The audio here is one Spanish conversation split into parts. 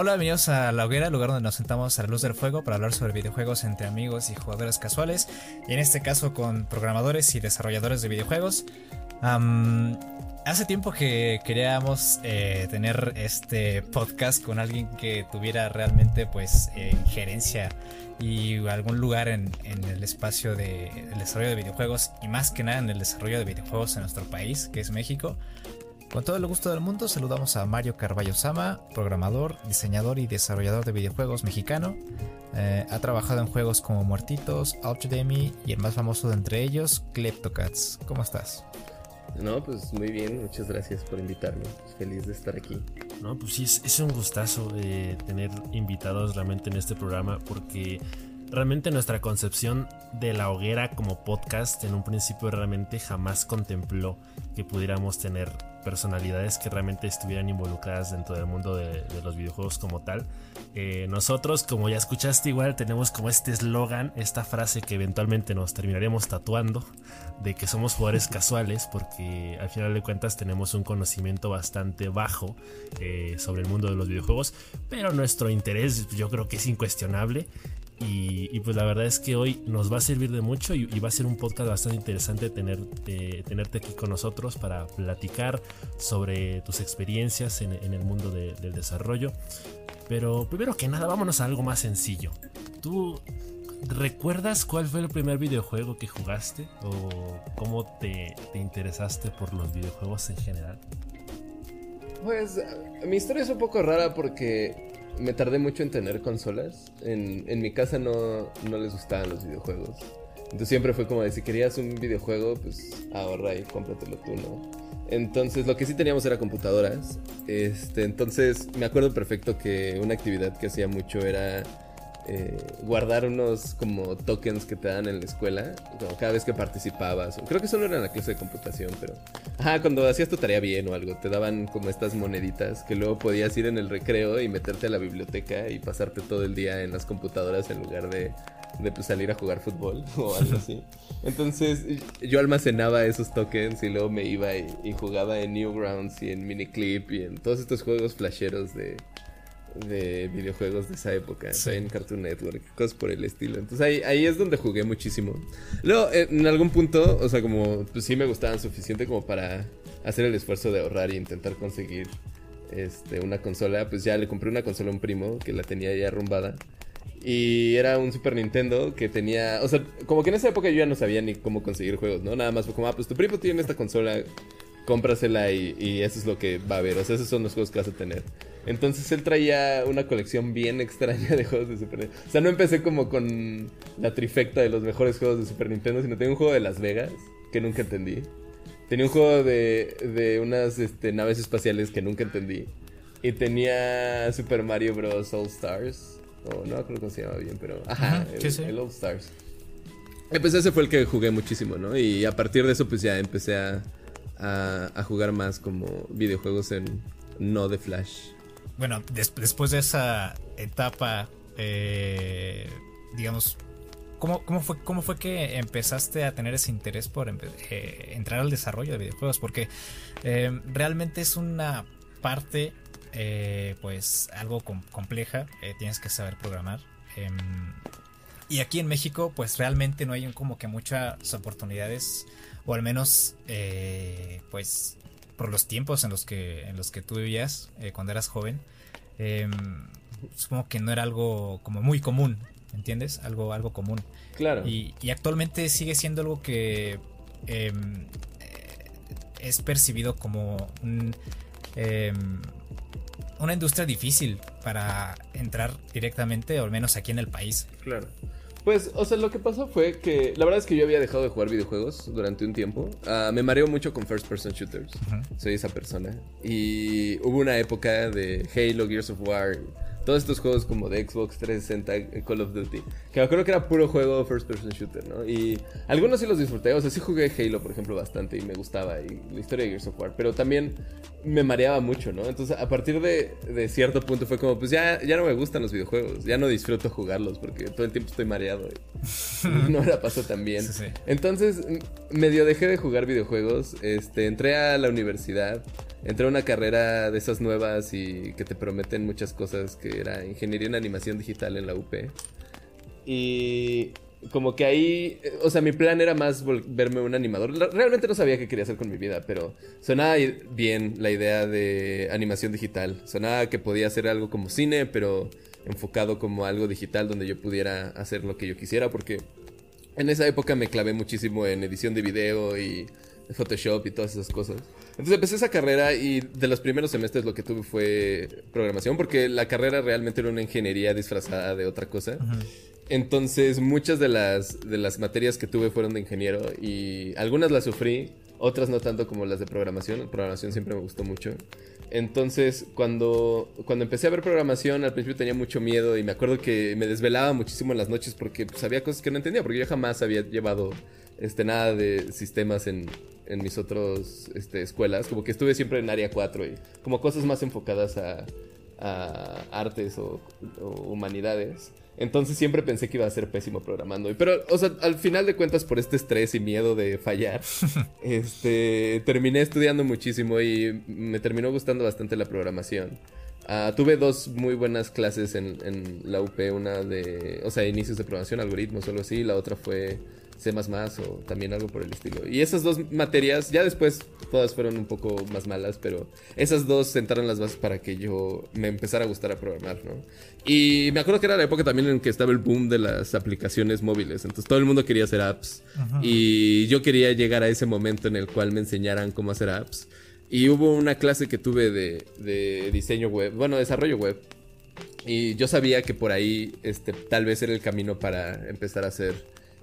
Hola, bienvenidos a La Hoguera, lugar donde nos sentamos a la luz del fuego para hablar sobre videojuegos entre amigos y jugadores casuales, y en este caso con programadores y desarrolladores de videojuegos. hace tiempo que queríamos eh, tener este podcast con alguien que tuviera realmente pues eh, injerencia y algún lugar en, el espacio de, del desarrollo de videojuegos y más que nada en el desarrollo de videojuegos en nuestro país, que es México. Con todo el gusto del mundo saludamos a Mario Carballo Sama, programador, diseñador y desarrollador de videojuegos mexicano. Eh, ha trabajado en juegos como Muertitos, Ultrademy y el más famoso de entre ellos, Kleptocats. ¿Cómo estás? No, pues muy bien, muchas gracias por invitarme. feliz de estar aquí. No, pues sí, es, un gustazo eh, tener invitados realmente en este programa porque realmente nuestra concepción de la hoguera como podcast en un principio realmente jamás contempló que pudiéramos tener personalidades que realmente estuvieran involucradas dentro del mundo de, los videojuegos como tal. Eh, nosotros, como ya escuchaste igual, tenemos como este eslogan, esta frase que eventualmente nos terminaremos tatuando, de que somos jugadores casuales, porque al final de cuentas tenemos un conocimiento bastante bajo eh, sobre el mundo de los videojuegos, pero nuestro interés yo creo que es incuestionable y, pues la verdad es que hoy nos va a servir de mucho y, va a ser un podcast bastante interesante tener, tenerte aquí con nosotros para platicar sobre tus experiencias en, el mundo del desarrollo. Pero primero que nada, vámonos a algo más sencillo. ¿Tú recuerdas cuál fue el primer videojuego que jugaste? ¿O cómo te, te interesaste por los videojuegos en general? Pues mi historia es un poco rara porque me tardé mucho en tener consolas. En, en mi casa no, no, les gustaban los videojuegos. Entonces siempre fue como de si querías un videojuego, pues ahorra y cómpratelo tú, ¿no? Entonces lo que sí teníamos era computadoras. Este, entonces me acuerdo perfecto que una actividad que hacía mucho era eh, guardar unos como tokens que te dan en la escuela, como cada vez que participabas. Creo que eso no era en la clase de computación, pero... Ajá, cuando hacías tu tarea bien o algo, te daban como estas moneditas que luego podías ir en el recreo y meterte a la biblioteca y pasarte todo el día en las computadoras en lugar de, de pues, salir a jugar fútbol o algo así. Entonces yo almacenaba esos tokens y luego me iba y, y jugaba en Newgrounds y en Miniclip y en todos estos juegos flasheros de de videojuegos de esa época en Cartoon Network, cosas por el estilo. Entonces ahí, ahí es donde jugué muchísimo. Luego, en algún punto, o sea, como pues sí me gustaban suficiente como para hacer el esfuerzo de ahorrar e intentar conseguir este, una consola. Pues ya le compré una consola a un primo que la tenía ya arrumbada. Y era un Super Nintendo que tenía. O sea, como que en esa época yo ya no sabía ni cómo conseguir juegos, ¿no? Nada más fue como, ah, pues tu primo tiene esta consola, cómprasela y, y eso es lo que va a haber. O sea, esos son los juegos que vas a tener. Entonces él traía una colección bien extraña de juegos de Super Nintendo. O sea, no empecé como con la trifecta de los mejores juegos de Super Nintendo, sino tenía un juego de Las Vegas que nunca entendí. Tenía un juego de, de unas este, naves espaciales que nunca entendí. Y tenía Super Mario Bros. All Stars. O no creo que se llama bien, pero. Ajá, el, All Stars. Y pues ese fue el que jugué muchísimo, ¿no? Y a partir de eso, pues ya empecé a, a, jugar más como videojuegos en no de Flash bueno, después de esa etapa, eh, digamos, ¿cómo, fue, ¿cómo fue que empezaste a tener ese interés por eh, entrar al desarrollo de videojuegos? Porque eh, realmente es una parte, pues, algo compleja, tienes que saber programar. Em, y aquí en México, pues realmente no hay como que muchas oportunidades, o al menos, pues, por los tiempos en los que, en los que tú vivías eh, cuando eras joven, em, supongo que no era algo como muy común, ¿entiendes? Algo, algo común. Claro. Y, actualmente sigue siendo algo que em, es percibido como em, una industria difícil para entrar directamente, o al menos aquí en el país. Claro. Pues, o sea, lo que pasó fue que la verdad es que yo había dejado de jugar videojuegos durante un tiempo. Ah, me mareo mucho con first person shooters. Soy esa persona. Y hubo una época de Halo, Gears of War, todos estos juegos como de Xbox 360, eh, Call of Duty, que yo creo que era puro juego first person shooter, ¿no? Y algunos sí los disfruté, o sea, sí jugué Halo, por ejemplo, bastante y me gustaba, y la historia de Gears of War, pero también me mareaba mucho, ¿no? Entonces, a partir de, de cierto punto fue como, pues ya, ya no me gustan los videojuegos, ya no disfruto jugarlos porque todo el tiempo estoy mareado y no la paso tan bien. Entonces, medio dejé de jugar videojuegos, este, entré a la universidad entré a una carrera de esas nuevas y que te prometen muchas cosas, que era ingeniería en animación digital en la UP. Y como que ahí, eh, o sea, mi plan era más verme un animador. Realmente no sabía qué quería hacer con mi vida, pero sonaba bien la idea de animación digital. Sonaba que podía hacer algo como cine, pero enfocado como algo digital donde yo pudiera hacer lo que yo quisiera, porque en esa época me clavé muchísimo en edición de video y Photoshop y todas esas cosas. Entonces empecé esa carrera y de los primeros semestres lo que tuve fue programación, porque la carrera realmente era una ingeniería disfrazada de otra cosa. Entonces muchas de las, de las materias que tuve fueron de ingeniero y algunas las sufrí, otras no tanto como las de programación. La programación siempre me gustó mucho. Entonces, cuando, cuando empecé a ver programación, al principio tenía mucho miedo y me acuerdo que me desvelaba muchísimo en las noches porque pues, cosas que no entendía, porque yo jamás había llevado este, nada de sistemas en, en mis otras este, escuelas. Como que estuve siempre en área 4 y como cosas más enfocadas a, a artes o, humanidades. Entonces siempre pensé que iba a ser pésimo programando. Pero, o sea, al final de cuentas, por este estrés y miedo de fallar, este, terminé estudiando muchísimo y me terminó gustando bastante la programación. Ah, tuve dos muy buenas clases en, en, la UP, una de, o sea, inicios de programación, algoritmos, solo así, la otra fue C++ o también algo por el estilo. Y esas dos materias, ya después todas fueron un poco más malas, pero esas dos sentaron las bases para que yo me empezara a gustar a programar, ¿no? Y me acuerdo que era la época también en que estaba el boom de las aplicaciones móviles, entonces todo el mundo quería hacer apps y yo quería llegar a ese momento en el cual me enseñaran cómo hacer apps. Y hubo una clase que tuve de, de diseño web, bueno, desarrollo web. Y yo sabía que por ahí este, tal vez era el camino para empezar a hacer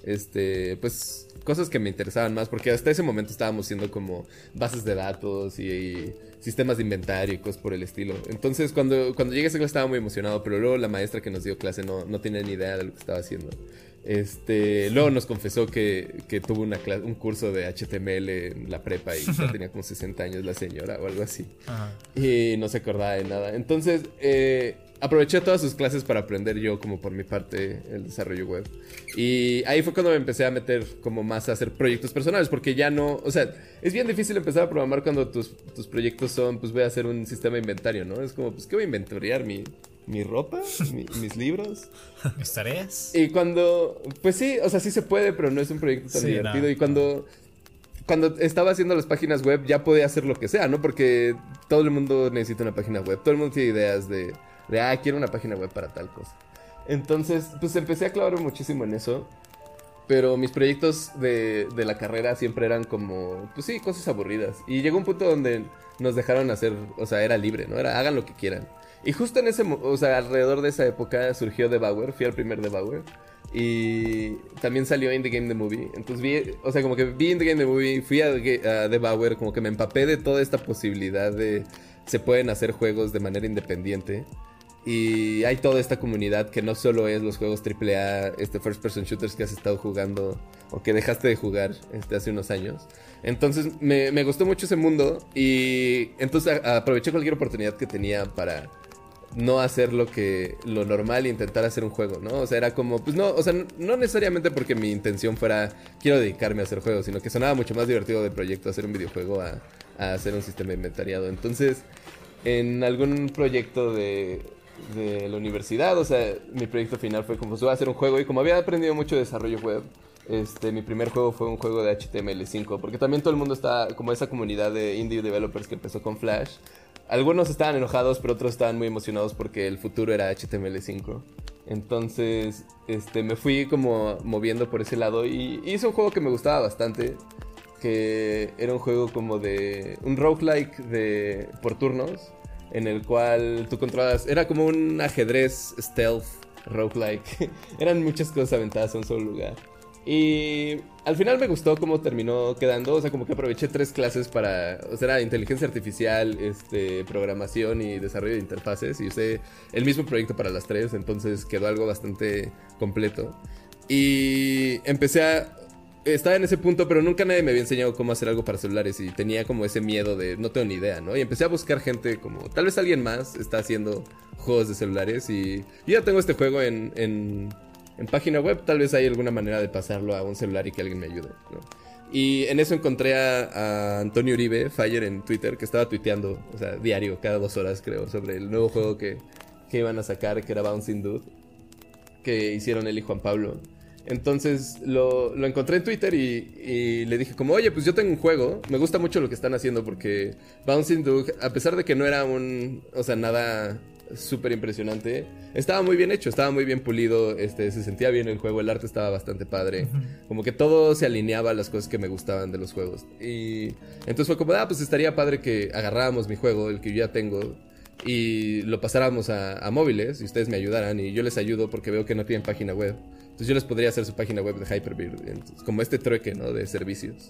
este, pues cosas que me interesaban más, porque hasta ese momento estábamos haciendo como bases de datos y, sistemas de inventario y cosas por el estilo. Entonces, cuando, cuando llegué a esa clase estaba muy emocionado, pero luego la maestra que nos dio clase no, no tenía ni idea de lo que estaba haciendo. Este, luego nos confesó que, que tuvo una un curso de HTML en la prepa y ya tenía como 60 años la señora o algo así. Y no se acordaba de nada. Entonces, eh, aproveché todas sus clases para aprender yo como por mi parte el desarrollo web. Y ahí fue cuando me empecé a meter como más a hacer proyectos personales, porque ya no, o sea, es bien difícil empezar a programar cuando tus, tus proyectos son, pues voy a hacer un sistema de inventario, ¿no? Es como, pues, ¿qué voy a inventoriar? ¿Mi, mi ropa? ¿Mis libros? ¿Mis tareas? Y cuando, pues sí, o sea, sí se puede, pero no es un proyecto tan divertido. Y cuando cuando estaba haciendo las páginas web ya podía hacer lo que sea, ¿no? Porque todo el mundo necesita una página web, todo el mundo tiene ideas de de, ah, quiero una página web para tal cosa. Entonces, pues empecé a clavar muchísimo en eso. Pero mis proyectos de, de, la carrera siempre eran como, pues sí, cosas aburridas. Y llegó un punto donde nos dejaron hacer, o sea, era libre, ¿no? Era, hagan lo que quieran. Y justo en ese, o sea, alrededor de esa época surgió The Bauer, fui al primer The Bauer. Y también salió In the Game The Movie. Entonces vi, o sea, como que vi In the Game The Movie, fui a, a The Bauer, como que me empapé de toda esta posibilidad de se pueden hacer juegos de manera independiente. Y hay toda esta comunidad que no solo es los juegos AAA, este first person shooters que has estado jugando o que dejaste de jugar este, hace unos años. Entonces me, me gustó mucho ese mundo y entonces aproveché cualquier oportunidad que tenía para no hacer lo que lo normal e intentar hacer un juego, ¿no? O sea, era como, pues no, o sea, no necesariamente porque mi intención fuera quiero dedicarme a hacer juegos, sino que sonaba mucho más divertido del proyecto hacer un videojuego a, a hacer un sistema inventariado. Entonces, en algún proyecto de de la universidad. O sea, mi proyecto final fue como, pues voy a hacer un juego. Y como había aprendido mucho desarrollo web, este, mi primer juego fue un juego de HTML5. Porque también todo el mundo está, como esa comunidad de indie developers que empezó con Flash. Algunos estaban enojados, pero otros estaban muy emocionados porque el futuro era HTML5. Entonces, este, me fui como moviendo por ese lado y hice un juego que me gustaba bastante. Que era un juego como de. un roguelike de. por turnos en el cual tú controlas, era como un ajedrez stealth roguelike. Eran muchas cosas aventadas en un solo lugar. Y al final me gustó cómo terminó quedando, o sea, como que aproveché tres clases para, o sea, era inteligencia artificial, este, programación y desarrollo de interfaces y usé el mismo proyecto para las tres, entonces quedó algo bastante completo. Y empecé a estaba en ese punto, pero nunca nadie me había enseñado cómo hacer algo para celulares y tenía como ese miedo de no tengo ni idea, ¿no? Y empecé a buscar gente como, tal vez alguien más está haciendo juegos de celulares y yo ya tengo este juego en, en, en página web, tal vez hay alguna manera de pasarlo a un celular y que alguien me ayude. Y en eso encontré a, Antonio Uribe, Fire, en Twitter, que estaba tuiteando, o sea, diario, cada dos horas creo, sobre el nuevo juego que, que iban a sacar, que era Bouncing Dude, que hicieron él y Juan Pablo. Entonces lo, lo encontré en Twitter y, y, le dije como, oye, pues yo tengo un juego, me gusta mucho lo que están haciendo porque Bouncing Dude, a pesar de que no era un, o sea, nada súper impresionante. Estaba muy bien hecho, estaba muy bien pulido, este, se sentía bien el juego, el arte estaba bastante padre. Como que todo se alineaba a las cosas que me gustaban de los juegos. Y entonces fue como, ah, pues estaría padre que agarráramos mi juego, el que yo ya tengo, y lo pasáramos a, móviles y ustedes me ayudaran y yo les ayudo porque veo que no tienen página web. Entonces yo les podría hacer su página web de Hyperbeard, como este trueque, ¿no? De servicios.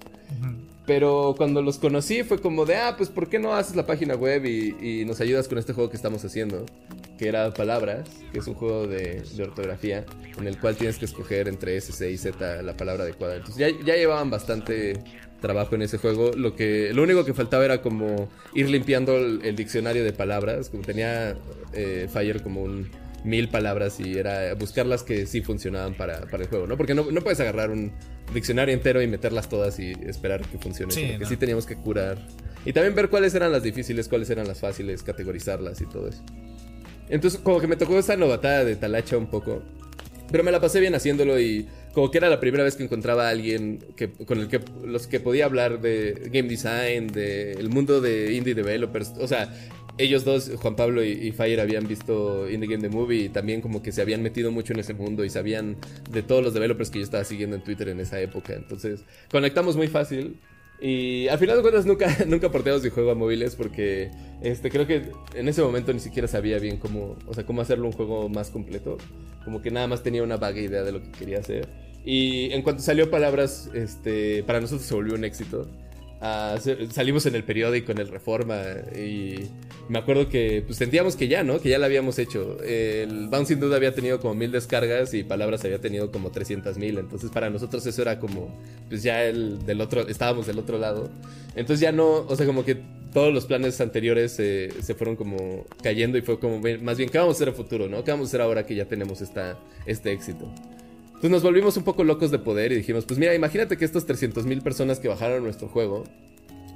Pero cuando los conocí fue como de, ah, pues ¿por qué no haces la página web y, nos ayudas con este juego que estamos haciendo? Que era Palabras, que es un juego de, ortografía en el cual tienes que escoger entre S, C y Z la palabra adecuada. Entonces ya, ya llevaban bastante trabajo en ese juego. Lo que lo único que faltaba era como ir limpiando el, diccionario de palabras. Como tenía eh, Fire como un mil palabras y era buscar las que sí funcionaban para, el juego, ¿no? Porque no, puedes agarrar un diccionario entero y meterlas todas y esperar que funcione. Sí, sí teníamos que curar. Y también ver cuáles eran las difíciles, cuáles eran las fáciles, categorizarlas y todo eso. Entonces, como que me tocó esa novatada de Talacha un poco. Pero me la pasé bien haciéndolo y como que era la primera vez que encontraba a alguien que, con el que los que podía hablar de game design, del el mundo de indie developers. O sea, ellos dos, Juan Pablo y, Fire, habían visto Indie Game The Movie y también como que se habían metido mucho en ese mundo y sabían de todos los developers que yo estaba siguiendo en Twitter en esa época. Entonces, conectamos muy fácil. Y al final de cuentas nunca, nunca porteamos mi juego a móviles porque este, creo que en ese momento ni siquiera sabía bien cómo, o sea, cómo hacerlo un juego más completo. Como que nada más tenía una vaga idea de lo que quería hacer. Y en cuanto salió Palabras, este, para nosotros se volvió un éxito salimos en el periódico, en el Reforma, y me acuerdo que pues sentíamos que ya, ¿no? Que ya lo habíamos hecho. El Bouncing Dude había tenido como mil descargas y Palabras había tenido como 300 mil, entonces para nosotros eso era como, pues ya el del otro, estábamos del otro lado. Entonces ya no, o sea, como que todos los planes anteriores se fueron como cayendo y fue como, más bien, ¿qué vamos a hacer a futuro, no? ¿Qué vamos a hacer ahora que ya tenemos esta, este éxito? Entonces nos volvimos un poco locos de poder y dijimos, pues mira, imagínate que estos 300 mil personas que bajaron nuestro juego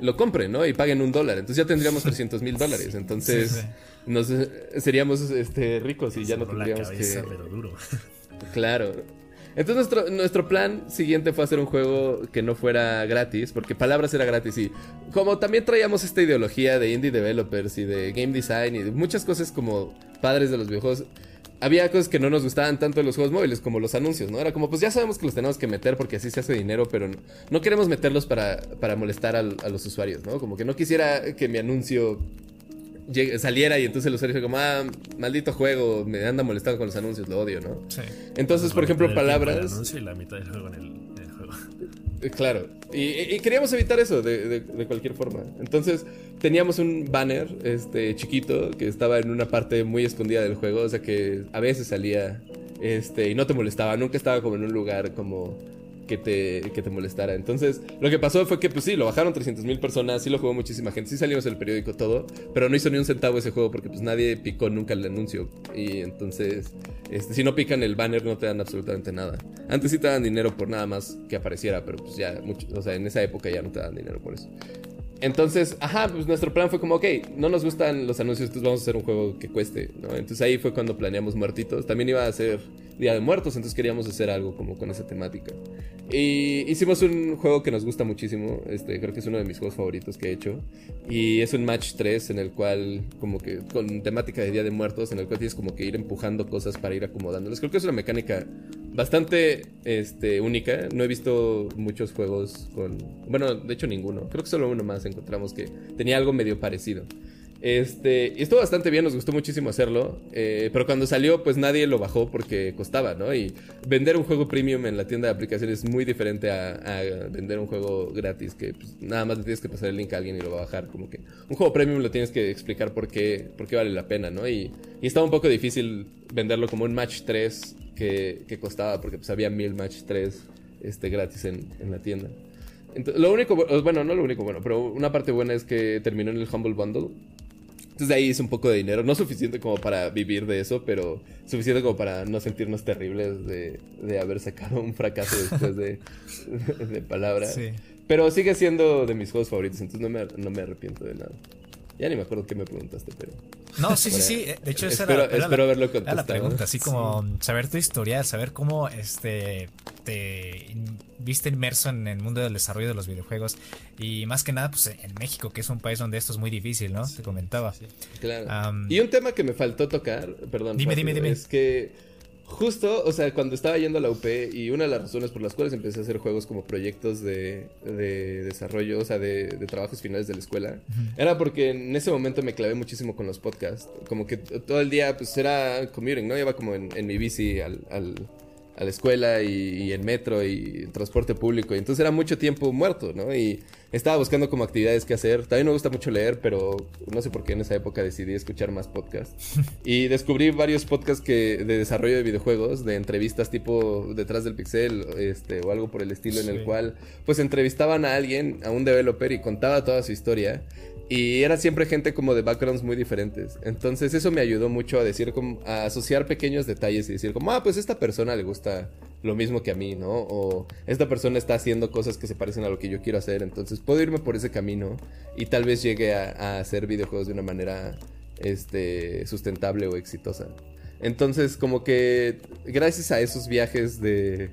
lo compren, ¿no? Y paguen un dólar. Entonces ya tendríamos 300 mil dólares. Entonces Nos, eh, seríamos este, ricos y ya no tendríamos que... Pero duro. Claro. Entonces nuestro, nuestro plan siguiente fue hacer un juego que no fuera gratis, porque Palabras era gratis y como también traíamos esta ideología de indie developers y de game design y de muchas cosas como padres de los videojuegos, había cosas que no nos gustaban tanto de los juegos móviles, como los anuncios, ¿no? Era como, pues ya sabemos que los tenemos que meter porque así se hace dinero, pero no, queremos meterlos para, para molestar a los usuarios, ¿no? Como que no quisiera que mi anuncio saliera y entonces el usuario dice como, ah, maldito juego, me anda molestando con los anuncios, lo odio, ¿no? Sí. Entonces, por ejemplo, palabras... y la mitad del juego en el claro, y, queríamos evitar eso de, cualquier forma. Entonces teníamos un banner este, chiquito que estaba en una parte muy escondida del juego, o sea que a veces salía este, y no te molestaba, nunca estaba como en un lugar como que te, que te molestara. Entonces, lo que pasó fue que, pues sí, lo bajaron 300 mil personas, sí lo jugó muchísima gente, sí salimos el periódico todo, pero no hizo ni un centavo ese juego porque pues nadie picó nunca el anuncio. Y entonces, este, si no pican el banner no te dan absolutamente nada. Antes sí te dan dinero por nada más que apareciera, pero pues ya, mucho, o sea, en esa época ya no te dan dinero por eso. Entonces, ajá, pues nuestro plan fue como, ok, no nos gustan los anuncios, entonces vamos a hacer un juego que cueste, ¿no? Entonces ahí fue cuando planeamos Muertitos. También iba a ser Día de Muertos, entonces queríamos hacer algo como con esa temática. Y hicimos un juego que nos gusta muchísimo, este, creo que es uno de mis juegos favoritos que he hecho. Y es un match 3 en el cual, como que con temática de Día de Muertos, en el cual tienes como que ir empujando cosas para ir acomodándolas. Creo que es una mecánica bastante este, única. No he visto muchos juegos con... Bueno, de hecho ninguno. Creo que solo uno más encontramos que tenía algo medio parecido. Este, y estuvo bastante bien, nos gustó muchísimo hacerlo. Eh, pero cuando salió, pues nadie lo bajó porque costaba, ¿no? Y vender un juego premium en la tienda de aplicaciones es muy diferente a, vender un juego gratis, que pues, nada más le tienes que pasar el link a alguien y lo va a bajar. Como que un juego premium lo tienes que explicar por qué, por qué vale la pena, ¿no? Y, estaba un poco difícil venderlo como un match 3 que, costaba, porque pues había mil match 3 este, gratis en la tienda. lo único, bueno, no lo único bueno, pero una parte buena es que terminó en el Humble Bundle entonces de ahí hice un poco de dinero, no suficiente como para vivir de eso, pero suficiente como para no sentirnos terribles de, de haber sacado un fracaso después de, de palabras. Pero sigue siendo de mis juegos favoritos, entonces no me, no me arrepiento de nada. Ya ni me acuerdo qué me preguntaste, pero. No, sí, sí, sí. De hecho, esa espero, era, era espero la, haberlo era contestado. la pregunta, así como saber tu historial, saber cómo este te viste inmerso en el mundo del desarrollo de los videojuegos y más que nada, pues en México, que es un país donde esto es muy difícil, ¿no? Te comentaba. Claro. Y un tema que me faltó tocar, perdón. Dime, rápido, dime, dime. Es que justo, o sea, cuando estaba yendo a la UP y una de las razones por las cuales empecé a hacer juegos como proyectos de, de desarrollo, o sea, de, de trabajos finales de la escuela, era porque en ese momento me clavé muchísimo con los podcasts. Como que todo el día, pues era commuting, ¿no? Iba como en, en mi bici al, al- a la escuela y, y en metro y en transporte público. Y entonces era mucho tiempo muerto, ¿no? Y estaba buscando como actividades que hacer. También me gusta mucho leer, pero no sé por qué en esa época decidí escuchar más podcasts. y descubrí varios podcasts que, de desarrollo de videojuegos, de entrevistas tipo detrás del pixel, este, o algo por el estilo, en el cual pues entrevistaban a alguien, a un developer, y contaba toda su historia. Y era siempre gente como de backgrounds muy diferentes. Entonces eso me ayudó mucho a decir como, a asociar pequeños detalles y decir como, ah, pues esta persona le gusta lo mismo que a mí, ¿no? O esta persona está haciendo cosas que se parecen a lo que yo quiero hacer. Entonces puedo irme por ese camino y tal vez llegue a, hacer videojuegos de una manera, este, sustentable o exitosa. Entonces como que gracias a esos viajes de,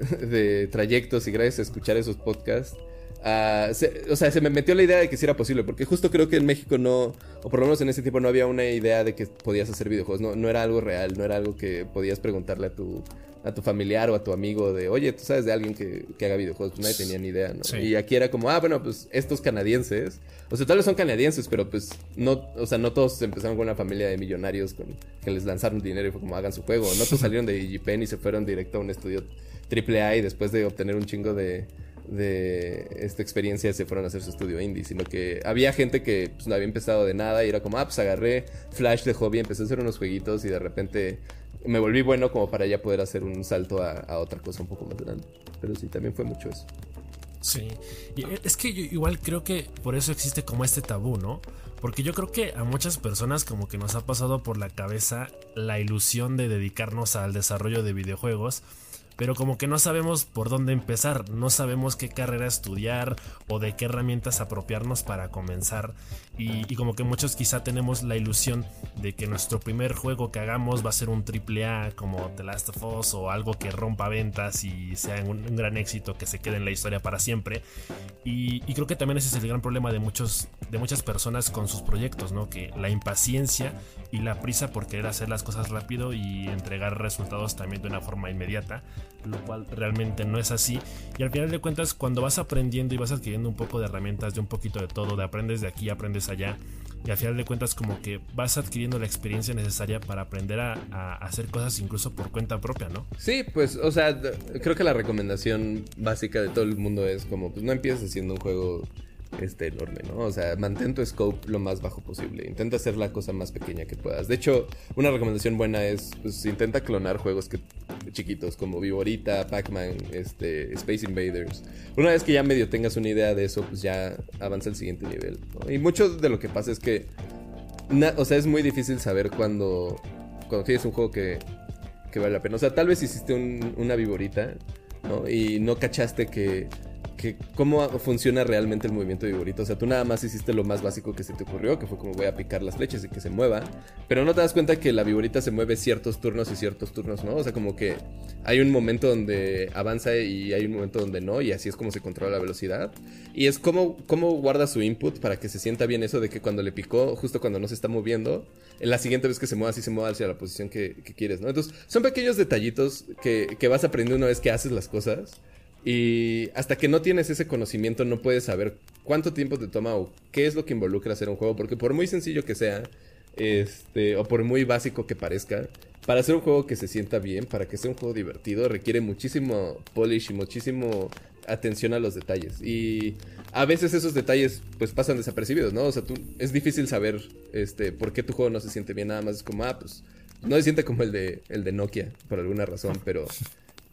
de trayectos y gracias a escuchar esos podcasts, ah, se- o sea, se me metió la idea de que sí era posible, porque justo creo que en México no, o por lo menos en ese tiempo no había una idea de que podías hacer videojuegos, no, no era algo real, no era algo que podías preguntarle a tu, a tu familiar o a tu amigo de, oye, tú sabes de alguien que, que haga videojuegos, pues nadie tenía ni idea, ¿no? Sí. Y aquí era como, ah, bueno, pues estos canadienses, o sea, tal vez son canadienses, pero pues no, o sea, no todos empezaron con una familia de millonarios con, que les lanzaron dinero y fue como hagan su juego, no todos salieron de IGPen y se fueron directo a un estudio AAA y después de obtener un chingo de, de esta experiencia se fueron a hacer su estudio indie, sino que había gente que pues, no había empezado de nada y era como, ah, pues agarré Flash de hobby, empecé a hacer unos jueguitos y de repente me volví bueno como para ya poder hacer un salto a, otra cosa un poco más grande. Pero sí, también fue mucho eso. Sí, es que yo igual creo que por eso existe como este tabú, ¿no? Porque yo creo que a muchas personas como que nos ha pasado por la cabeza la ilusión de dedicarnos al desarrollo de videojuegos, pero como que no sabemos por dónde empezar, no sabemos qué carrera estudiar o de qué herramientas apropiarnos para comenzar. Y, como que muchos quizá tenemos la ilusión de que nuestro primer juego que hagamos va a ser un triple A como The Last of Us o algo que rompa ventas y sea un, un gran éxito que se quede en la historia para siempre. Y, y creo que también ese es el gran problema de, muchos, de muchas personas con sus proyectos, ¿no? Que la impaciencia y la prisa por querer hacer las cosas rápido y entregar resultados también de una forma inmediata, lo cual realmente no es así. Y al final de cuentas, cuando vas aprendiendo y vas adquiriendo un poco de herramientas, de un poquito de todo, de aprendes de aquí, aprendes allá, y al final de cuentas como que vas adquiriendo la experiencia necesaria para aprender a, hacer cosas incluso por cuenta propia, ¿no? Sí, pues, o sea, creo que la recomendación básica de todo el mundo es como, pues no empieces haciendo un juego este enorme, ¿no? O sea, mantén tu scope lo más bajo posible. Intenta hacer la cosa más pequeña que puedas. De hecho, una recomendación buena es, pues, intenta clonar juegos chiquitos como Viborita, Pac-Man, este, Space Invaders. Una vez que ya medio tengas una idea de eso, pues ya avanza al siguiente nivel. Y mucho de lo que pasa es que, o sea, es muy difícil saber cuando, cuando tienes un juego que, que vale la pena. O sea, tal vez hiciste un- una viborita, ¿no? Y no cachaste que, que cómo funciona realmente el movimiento de viborita. O sea, tú nada más hiciste lo más básico que se te ocurrió, que fue como voy a picar las flechas y que se mueva. Pero no te das cuenta que la viborita se mueve ciertos turnos y ciertos turnos, ¿no? O sea, como que hay un momento donde avanza y hay un momento donde no, y así es como se controla la velocidad. Y es como, cómo guarda su input para que se sienta bien eso de que cuando le picó, justo cuando no se está moviendo, en la siguiente vez que se mueva, sí se mueva hacia la posición que, que quieres, ¿no? Entonces, son pequeños detallitos que, que vas aprendiendo una vez que haces las cosas. Y hasta que no tienes ese conocimiento, no puedes saber cuánto tiempo te toma o qué es lo que involucra hacer un juego. Porque por muy sencillo que sea, este, o por muy básico que parezca, para hacer un juego que se sienta bien, para que sea un juego divertido, requiere muchísimo polish y muchísimo atención a los detalles. Y a veces esos detalles pues pasan desapercibidos, ¿no? O sea, tú, es difícil saber este, por qué tu juego no se siente bien. Nada más es como, ah, pues no se siente como el de, el de Nokia, por alguna razón, pero,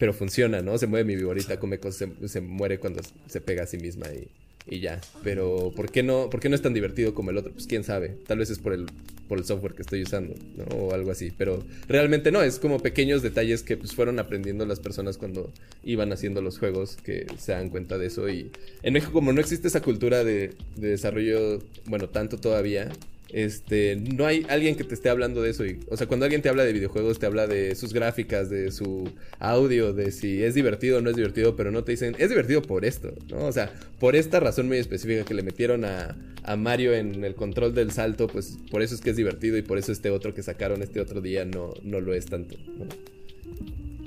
pero funciona, ¿no? Se mueve mi viborita, come cosas, se, se muere cuando se pega a sí misma y y ya. Pero ¿por qué no, por qué no es tan divertido como el otro? Pues quién sabe. Tal vez es por el, por el software que estoy usando, ¿no? O algo así. Pero realmente no, es como pequeños detalles que pues fueron aprendiendo las personas cuando iban haciendo los juegos que se dan cuenta de eso. Y en México como no existe esa cultura de, de desarrollo, bueno, tanto todavía, este, no hay alguien que te esté hablando de eso. Y, o sea, cuando alguien te habla de videojuegos, te habla de sus gráficas, de su audio, de si es divertido o no es divertido, pero no te dicen, es divertido por esto, ¿no? O sea, por esta razón muy específica que le metieron a, a Mario en el control del salto, pues por eso es que es divertido y por eso este otro que sacaron este otro día no, no lo es tanto, ¿no?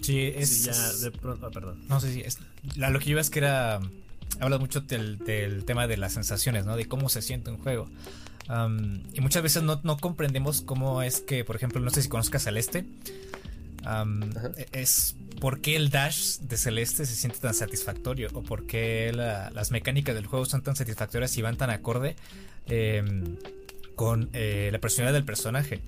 Sí, es. ya de pronto. Ah, perdón. No sé si. Es, la, lo que iba es que era. Habla mucho del, del, tema de las sensaciones, ¿no? De cómo se siente un juego. Um, y muchas veces no, no, comprendemos cómo es que, por ejemplo, no sé si conozcas Celeste. Um, es por qué el dash de Celeste se siente tan satisfactorio o por qué la, las mecánicas del juego son tan satisfactorias y van tan acorde eh, con eh, la personalidad del personaje.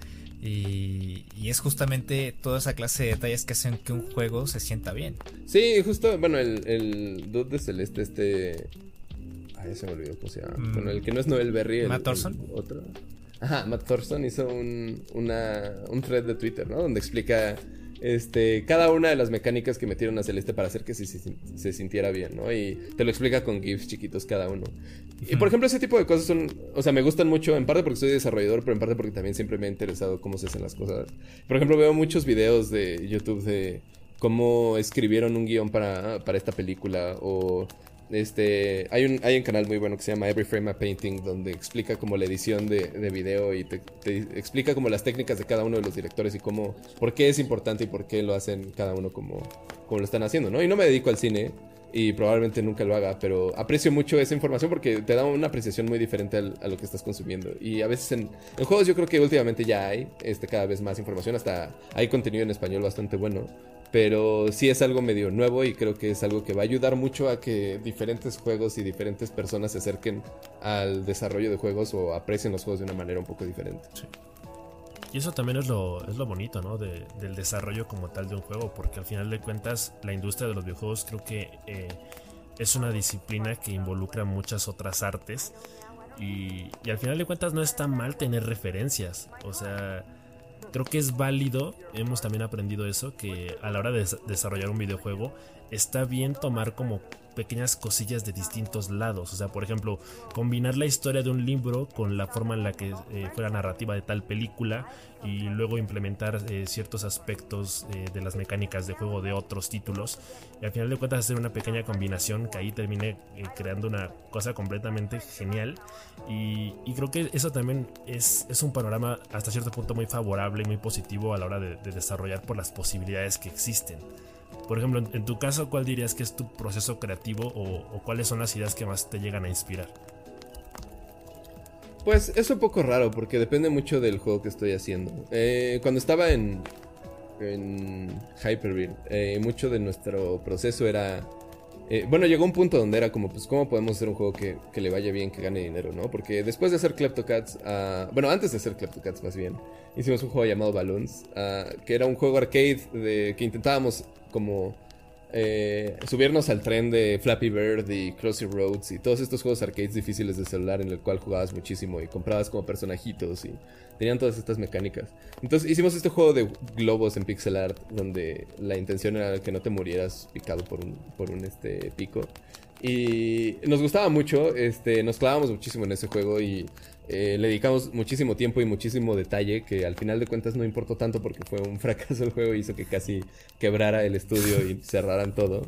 Y, y, es justamente toda esa clase de detalles que hacen que un juego se sienta bien. Sí, justo, bueno, el, el dude de Celeste, este Ay, se me olvidó cómo se llama. Mm. Bueno, el que no es Noel Berry. El, Matt Thorson. otro. Ajá, Matt Thorson hizo un, una, un thread de Twitter, ¿no? Donde explica este, cada una de las mecánicas que metieron a Celeste para hacer que se, se, se, sintiera bien, ¿no? Y te lo explica con GIFs chiquitos cada uno. Y por ejemplo, ese tipo de cosas son, o sea, me gustan mucho, en parte porque soy desarrollador, pero en parte porque también siempre me ha interesado cómo se hacen las cosas. Por ejemplo, veo muchos videos de YouTube de cómo escribieron un guion para, para esta película o este, hay un, hay un canal muy bueno que se llama Every Frame a Painting, donde explica como la edición de, de video y te, explica como las técnicas de cada uno de los directores y cómo, por qué es importante y por qué lo hacen cada uno como, como lo están haciendo, ¿no? Y no me dedico al cine y probablemente nunca lo haga, pero aprecio mucho esa información porque te da una apreciación muy diferente al, a lo que estás consumiendo. Y a veces en, en, juegos yo creo que últimamente ya hay este, cada vez más información, hasta hay contenido en español bastante bueno. Pero sí es algo medio nuevo y creo que es algo que va a ayudar mucho a que diferentes juegos y diferentes personas se acerquen al desarrollo de juegos o aprecien los juegos de una manera un poco diferente. Sí. Y eso también es lo, es lo bonito, ¿no? De, del desarrollo como tal de un juego, porque al final de cuentas la industria de los videojuegos creo que eh, es una disciplina que involucra muchas otras artes y, y al final de cuentas no está mal tener referencias, o sea creo que es válido, hemos también aprendido eso, que a la hora de desarrollar un videojuego está bien tomar como pequeñas cosillas de distintos lados. O sea, por ejemplo, combinar la historia de un libro con la forma en la que eh, fue la narrativa de tal película y luego implementar eh, ciertos aspectos eh, de las mecánicas de juego de otros títulos. Y al final de cuentas hacer una pequeña combinación que ahí termine eh, creando una cosa completamente genial. Y, y creo que eso también es, es, un panorama hasta cierto punto muy favorable y muy positivo a la hora de, de desarrollar por las posibilidades que existen. Por ejemplo, en, tu caso, ¿cuál dirías que es tu proceso creativo o, cuáles son las ideas que más te llegan a inspirar? Pues es un poco raro porque depende mucho del juego que estoy haciendo. Eh, cuando estaba en, en Hyperbeard, eh, mucho de nuestro proceso era... Eh, bueno, llegó un punto donde era como, pues, ¿cómo podemos hacer un juego que, le vaya bien, que gane dinero, no? Porque después de hacer Kleptocats, uh, bueno, antes de hacer Kleptocats más bien, hicimos un juego llamado Balloons, uh, que era un juego arcade de, que intentábamos como eh, subirnos al tren de Flappy Bird y Crossy Roads y todos estos juegos arcades difíciles de celular en el cual jugabas muchísimo y comprabas como personajitos y tenían todas estas mecánicas. Entonces hicimos este juego de globos en pixel art donde la intención era que no te murieras picado por un, por un este, pico. Y nos gustaba mucho, este, nos clavamos muchísimo en ese juego y eh, le dedicamos muchísimo tiempo y muchísimo detalle que al final de cuentas no importó tanto porque fue un fracaso el juego, hizo que casi quebrara el estudio y cerraran todo.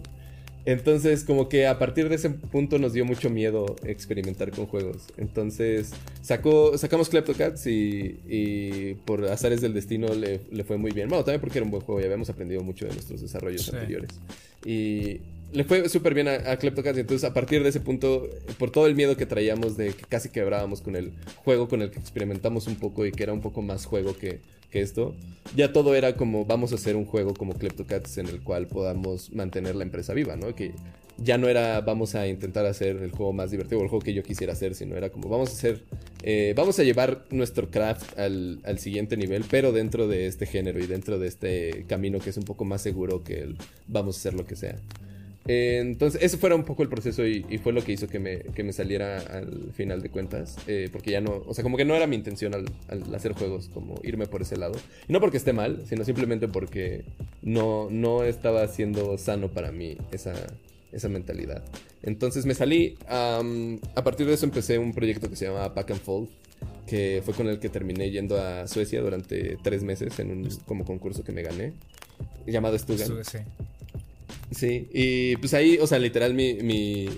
Entonces como que a partir de ese punto nos dio mucho miedo experimentar con juegos. Entonces sacó, sacamos Kleptocats y, y por azares del destino le, le, fue muy bien. Bueno, también porque era un buen juego y habíamos aprendido mucho de nuestros desarrollos sí. anteriores. Y le fue súper bien a, a Kleptocats. Entonces, a partir de ese punto, por todo el miedo que traíamos de que casi quebrábamos con el juego con el que experimentamos un poco y que era un poco más juego que, que esto, ya todo era como vamos a hacer un juego como Kleptocats en el cual podamos mantener la empresa viva, ¿no? Que ya no era vamos a intentar hacer el juego más divertido o el juego que yo quisiera hacer, sino era como vamos a hacer, eh, vamos a llevar nuestro craft al, al, siguiente nivel, pero dentro de este género y dentro de este camino que es un poco más seguro que el vamos a hacer lo que sea. Eh, entonces, ese fuera un poco el proceso y, fue lo que hizo que me, que me, saliera al final de cuentas. Eh, porque ya no, o sea, como que no era mi intención al, hacer juegos, como irme por ese lado. Y no porque esté mal, sino simplemente porque no, no estaba siendo sano para mí esa, esa mentalidad. Entonces me salí, a partir de eso empecé un proyecto que se llama Pack and Fold, que fue con el que terminé yendo a Suecia durante tres meses en un como concurso que me gané, llamado Stugan. Sí. sí, y pues ahí, o sea, literal mi, mi,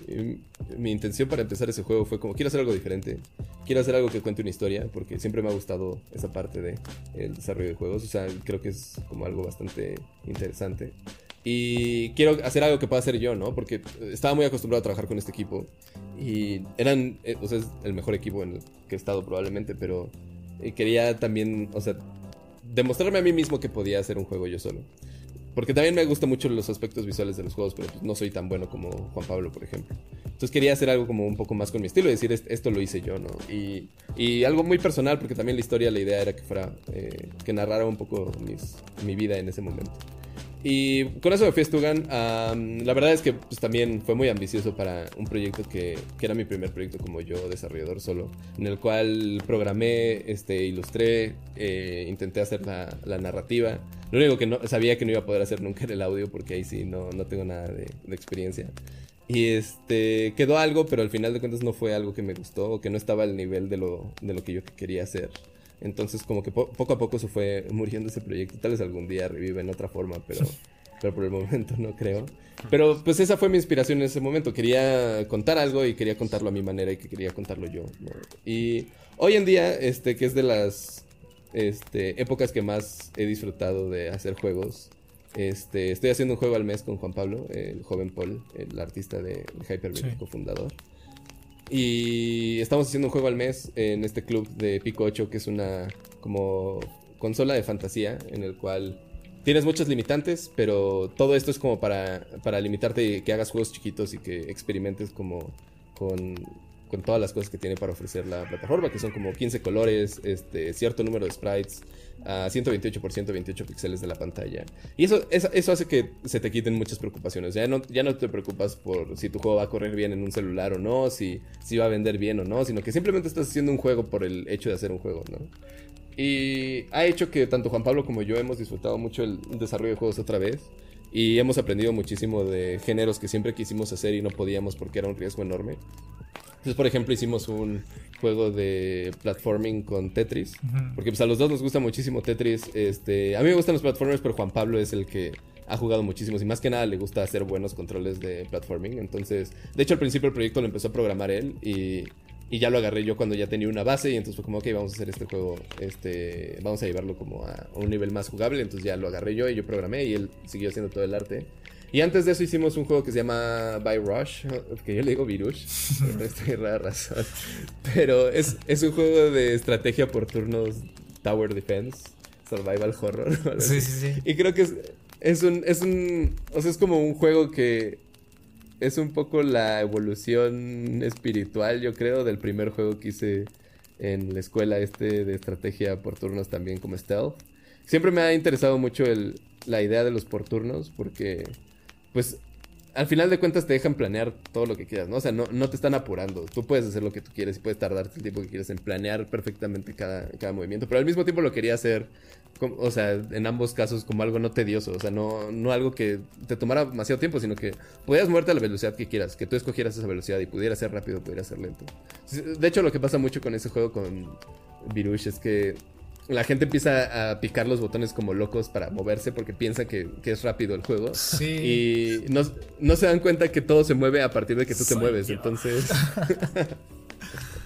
mi, intención para empezar ese juego fue como, quiero hacer algo diferente, quiero hacer algo que cuente una historia, porque siempre me ha gustado esa parte del el desarrollo de juegos, o sea, creo que es como algo bastante interesante. Y quiero hacer algo que pueda hacer yo, ¿no? Porque estaba muy acostumbrado a trabajar con este equipo. Y eran, eh, o sea, es el mejor equipo en el que he estado probablemente, pero eh, quería también, o sea, demostrarme a mí mismo que podía hacer un juego yo solo. Porque también me gustan mucho los aspectos visuales de los juegos, pero pues, no soy tan bueno como Juan Pablo, por ejemplo. Entonces quería hacer algo como un poco más con mi estilo y decir, esto lo hice yo, ¿no? Y, algo muy personal, porque también la historia, la idea era que fuera, eh, que narrara un poco mi vida en ese momento. Y con eso me fui a Stugan. la verdad es que pues, también fue muy ambicioso para un proyecto que, que, era mi primer proyecto como yo, desarrollador solo, en el cual programé, este, ilustré, eh, intenté hacer la, narrativa. Lo único que no sabía que no iba a poder hacer nunca era el audio, porque ahí sí no, no tengo nada de, de experiencia. Y este quedó algo, pero al final de cuentas no fue algo que me gustó o que no estaba al nivel de lo, de lo que yo quería hacer. Entonces como que poco a poco se fue muriendo ese proyecto. Tal vez algún día revive en otra forma, pero, pero por el momento no creo. Pero pues esa fue mi inspiración en ese momento. Quería contar algo y quería contarlo a mi manera y que quería contarlo yo. Y hoy en día, este, que es de las este, épocas que más he disfrutado de hacer juegos, este, estoy haciendo un juego al mes con Juan Pablo, el joven Paul, el artista de Hyper, cofundador. Y estamos haciendo un juego al mes en este club de Pico 8, que es una como consola de fantasía, en el cual tienes muchos limitantes, pero todo esto es como para, para limitarte y que hagas juegos chiquitos y que experimentes como con con todas las cosas que tiene para ofrecer la plataforma, que son como 15 colores, este, cierto número de sprites, a 128 por 128 píxeles de la pantalla. Y eso, eso, hace que se te quiten muchas preocupaciones. Ya no, ya no te preocupas por si tu juego va a correr bien en un celular o no, si, si va a vender bien o no, sino que simplemente estás haciendo un juego por el hecho de hacer un juego, ¿no? Y ha hecho que tanto Juan Pablo como yo hemos disfrutado mucho el desarrollo de juegos otra vez. Y hemos aprendido muchísimo de géneros que siempre quisimos hacer y no podíamos porque era un riesgo enorme. Entonces, por ejemplo, hicimos un juego de platforming con Tetris. Porque pues, a los dos nos gusta muchísimo Tetris. Este, a mí me gustan los platformers, pero Juan Pablo es el que ha jugado muchísimo. Y más que nada le gusta hacer buenos controles de platforming. Entonces, de hecho, al principio el proyecto lo empezó a programar él. Y, y ya lo agarré yo cuando ya tenía una base. Y entonces fue como, ok, vamos a hacer este juego. Este, vamos a llevarlo como a, a un nivel más jugable. Entonces ya lo agarré yo y yo programé. Y él siguió haciendo todo el arte. Y antes de eso hicimos un juego que se llama By Rush, que yo le digo Virush, no estoy rara razón. Pero es, es un juego de estrategia por turnos Tower Defense, Survival Horror. Sí, sí, sí. Y creo que es, es un, es un, o sea, es como un juego que es un poco la evolución espiritual, yo creo, del primer juego que hice en la escuela este de estrategia por turnos también como stealth. Siempre me ha interesado mucho el, la idea de los por turnos porque pues al final de cuentas te dejan planear todo lo que quieras, ¿no? O sea, no, no te están apurando. Tú puedes hacer lo que tú quieres y puedes tardarte el tiempo que quieras en planear perfectamente cada, cada movimiento. Pero al mismo tiempo lo quería hacer, o sea, en ambos casos como algo no tedioso. O sea, no, no algo que te tomara demasiado tiempo, sino que pudieras moverte a la velocidad que quieras. Que tú escogieras esa velocidad y pudiera ser rápido, pudiera ser lento. De hecho, lo que pasa mucho con ese juego con Virush es que la gente empieza a picar los botones como locos para moverse porque piensa que, es rápido el juego. Sí. Y no, se dan cuenta que todo se mueve a partir de que tú te mueves. Entonces.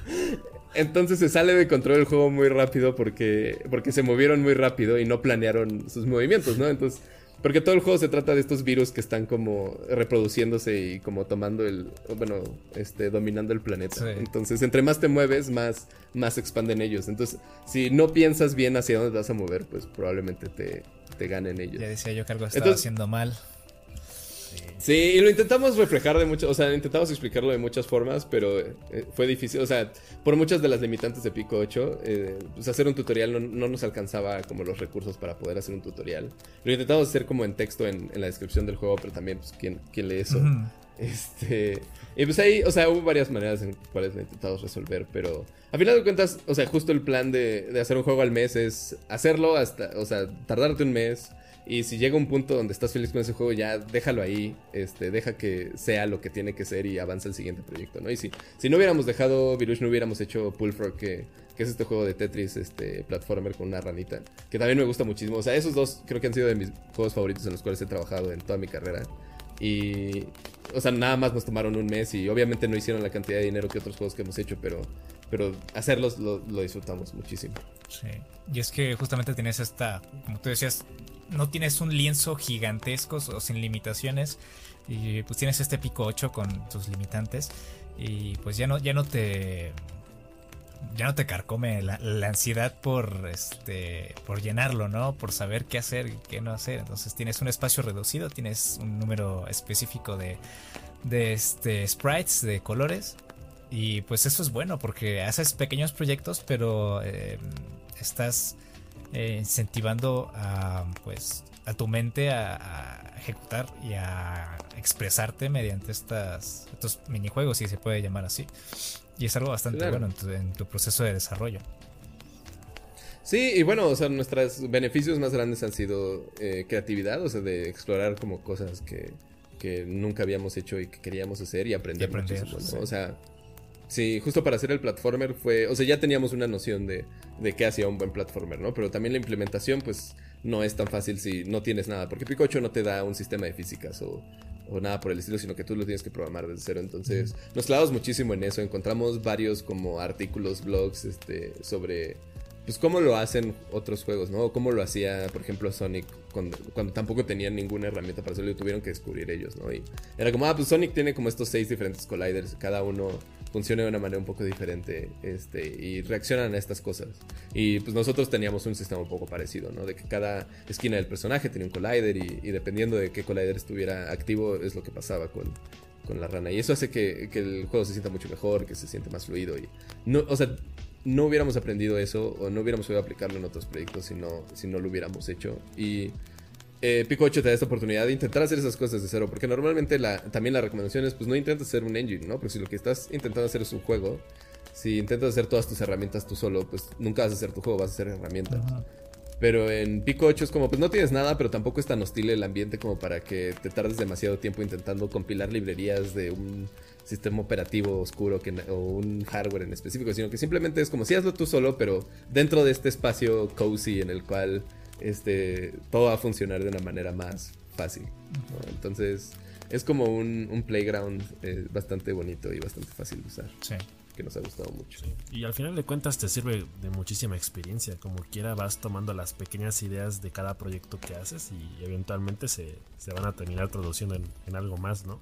Entonces se sale de control el juego muy rápido porque, porque se movieron muy rápido y no planearon sus movimientos, ¿no? Entonces porque todo el juego se trata de estos virus que están como reproduciéndose y como tomando el, bueno, este, dominando el planeta. Entonces, entre más te mueves, más, más expanden ellos. Entonces, si no piensas bien hacia dónde vas a mover, pues probablemente te, te ganen ellos. Ya decía yo que algo estaba haciendo mal. Sí. y lo intentamos reflejar de muchas, o sea, intentamos explicarlo de muchas formas, pero eh, fue difícil, o sea, por muchas de las limitantes de Pico 8, eh, pues hacer un tutorial no, nos alcanzaba como los recursos para poder hacer un tutorial. Lo intentamos hacer como en texto en, la descripción del juego, pero también, pues, ¿quién, quién lee eso? Este, y pues ahí, o sea, hubo varias maneras en cuales lo intentamos resolver, pero a final de cuentas, o sea, justo el plan de, de hacer un juego al mes es hacerlo hasta, o sea, tardarte un mes y si llega un punto donde estás feliz con ese juego, ya déjalo ahí, este, deja que sea lo que tiene que ser y avanza el siguiente proyecto, ¿no? Y si, si no hubiéramos dejado Virush, no hubiéramos hecho Pullfrog, que, que es este juego de Tetris, este, platformer con una ranita, que también me gusta muchísimo. O sea, esos dos creo que han sido de mis juegos favoritos en los cuales he trabajado en toda mi carrera. Y, o sea, nada más nos tomaron un mes y obviamente no hicieron la cantidad de dinero que otros juegos que hemos hecho, pero, pero hacerlos lo, lo disfrutamos muchísimo. Sí. Y es que justamente tienes esta, como tú decías, no tienes un lienzo gigantesco o sin limitaciones y pues tienes este pico 8 con tus limitantes y pues ya no, ya no te ya no te carcome la, ansiedad por este por llenarlo, ¿no? Por saber qué hacer y qué no hacer. Entonces tienes un espacio reducido, tienes un número específico de, de este sprites, de colores. Y pues eso es bueno porque haces pequeños proyectos, pero eh, estás eh, incentivando a, pues, a tu mente a, ejecutar y a expresarte mediante estas, estos minijuegos, si se puede llamar así. Y es algo bastante bueno en tu, proceso de desarrollo. Sí, y bueno, o sea, nuestros beneficios más grandes han sido eh, creatividad, o sea, de explorar como cosas que, que, nunca habíamos hecho y que queríamos hacer y aprender, O sea, Sí, justo para hacer el platformer fue, o sea, ya teníamos una noción de, de qué hacía un buen platformer, ¿no? Pero también la implementación, pues, no es tan fácil si no tienes nada, porque Picocho no te da un sistema de físicas o, o nada por el estilo, sino que tú lo tienes que programar desde cero. Entonces, nos clavamos muchísimo en eso, encontramos varios como artículos, blogs, este, sobre pues cómo lo hacen otros juegos, ¿no? cómo lo hacía, por ejemplo, Sonic cuando, cuando, tampoco tenían ninguna herramienta para hacerlo y tuvieron que descubrir ellos, ¿no? Y era como, ah, pues Sonic tiene como estos seis diferentes colliders, cada uno funciona de una manera un poco diferente, este, y reaccionan a estas cosas. Y pues nosotros teníamos un sistema un poco parecido, ¿no? De que cada esquina del personaje tenía un collider y, dependiendo de qué collider estuviera activo es lo que pasaba con, con la rana. Y eso hace que, que, el juego se sienta mucho mejor, que se siente más fluido. Y no, o sea, no hubiéramos aprendido eso o no hubiéramos podido aplicarlo en otros proyectos si no, si no lo hubiéramos hecho. Y eh, Pico 8 te da esta oportunidad de intentar hacer esas cosas de cero, porque normalmente la, también la recomendación es, pues no intentes hacer un engine, ¿no? Porque si lo que estás intentando hacer es un juego, si intentas hacer todas tus herramientas tú solo, pues nunca vas a hacer tu juego, vas a hacer herramientas. Pero en Pico 8 es como, pues no tienes nada, pero tampoco es tan hostil el ambiente como para que te tardes demasiado tiempo intentando compilar librerías de un sistema operativo oscuro que, o un hardware en específico, sino que simplemente es como si hazlo tú solo, pero dentro de este espacio cozy en el cual este, todo va a funcionar de una manera más fácil. Entonces es como un, playground eh, bastante bonito y bastante fácil de usar. Sí. Que nos ha gustado mucho. Y al final de cuentas te sirve de muchísima experiencia. Como quiera vas tomando las pequeñas ideas de cada proyecto que haces y eventualmente se, van a terminar traduciendo en algo más, ¿no?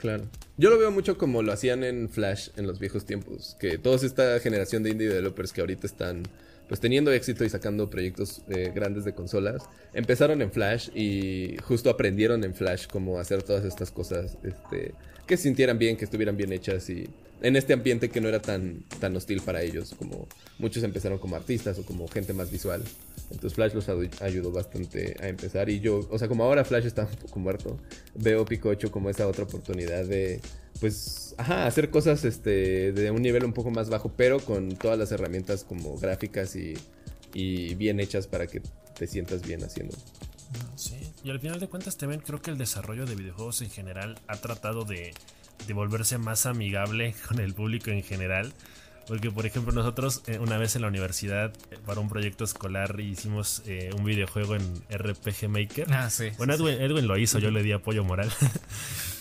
Claro. Yo lo veo mucho como lo hacían en Flash en los viejos tiempos, que toda esta generación de indie developers que ahorita están pues teniendo éxito y sacando proyectos eh, grandes de consolas, empezaron en Flash y justo aprendieron en Flash cómo hacer todas estas cosas este, que sintieran bien, que estuvieran bien hechas y en este ambiente que no era tan, tan hostil para ellos, como muchos empezaron como artistas o como gente más visual. Entonces Flash los ayudó bastante a empezar y yo, o sea, como ahora Flash está un poco muerto, veo 8 como esa otra oportunidad de, pues, ajá, hacer cosas este, de un nivel un poco más bajo, pero con todas las herramientas como gráficas y, y bien hechas para que te sientas bien haciendo. Sí, y al final de cuentas también creo que el desarrollo de videojuegos en general ha tratado de de volverse más amigable con el público en general. Porque, por ejemplo, nosotros eh, una vez en la universidad, eh, para un proyecto escolar, hicimos eh, un videojuego en RPG Maker. Ah, sí. Bueno, Edwin, lo hizo, yo le di apoyo moral.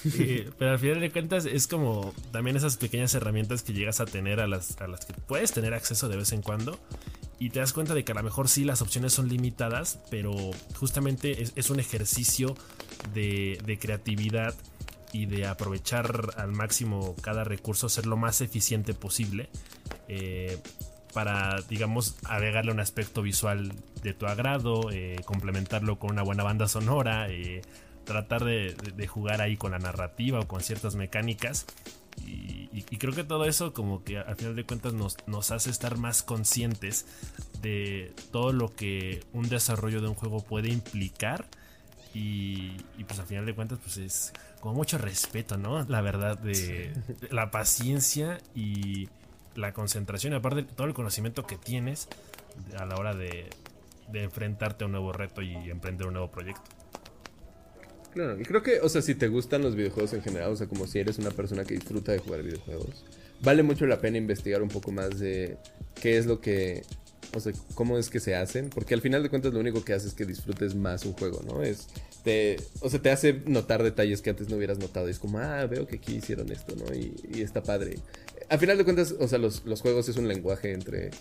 pero al final de cuentas, es como también esas pequeñas herramientas que llegas a tener, a las, a las que puedes tener acceso de vez en cuando. Y te das cuenta de que a lo mejor sí las opciones son limitadas, pero justamente es, un ejercicio de, de creatividad y de aprovechar al máximo cada recurso, ser lo más eficiente posible eh, para, digamos, agregarle un aspecto visual de tu agrado, eh, complementarlo con una buena banda sonora, eh, tratar de, jugar ahí con la narrativa o con ciertas mecánicas. Y, creo que todo eso como que al final de cuentas nos, nos hace estar más conscientes de todo lo que un desarrollo de un juego puede implicar. Y, pues al final de cuentas pues es como mucho respeto, ¿no? La verdad de, la paciencia y la concentración y aparte todo el conocimiento que tienes a la hora de, de enfrentarte a un nuevo reto y emprender un nuevo proyecto. Claro, y creo que, o sea, si te gustan los videojuegos en general, o sea, como si eres una persona que disfruta de jugar videojuegos, vale mucho la pena investigar un poco más de qué es lo que, o sea, cómo es que se hacen, porque al final de cuentas lo único que hace es que disfrutes más un juego, ¿no? Es, te, o sea, te hace notar detalles que antes no hubieras notado, y es como, ah, veo que aquí hicieron esto, ¿no? Y, y está padre. Al final de cuentas, o sea, los, los juegos es un lenguaje entre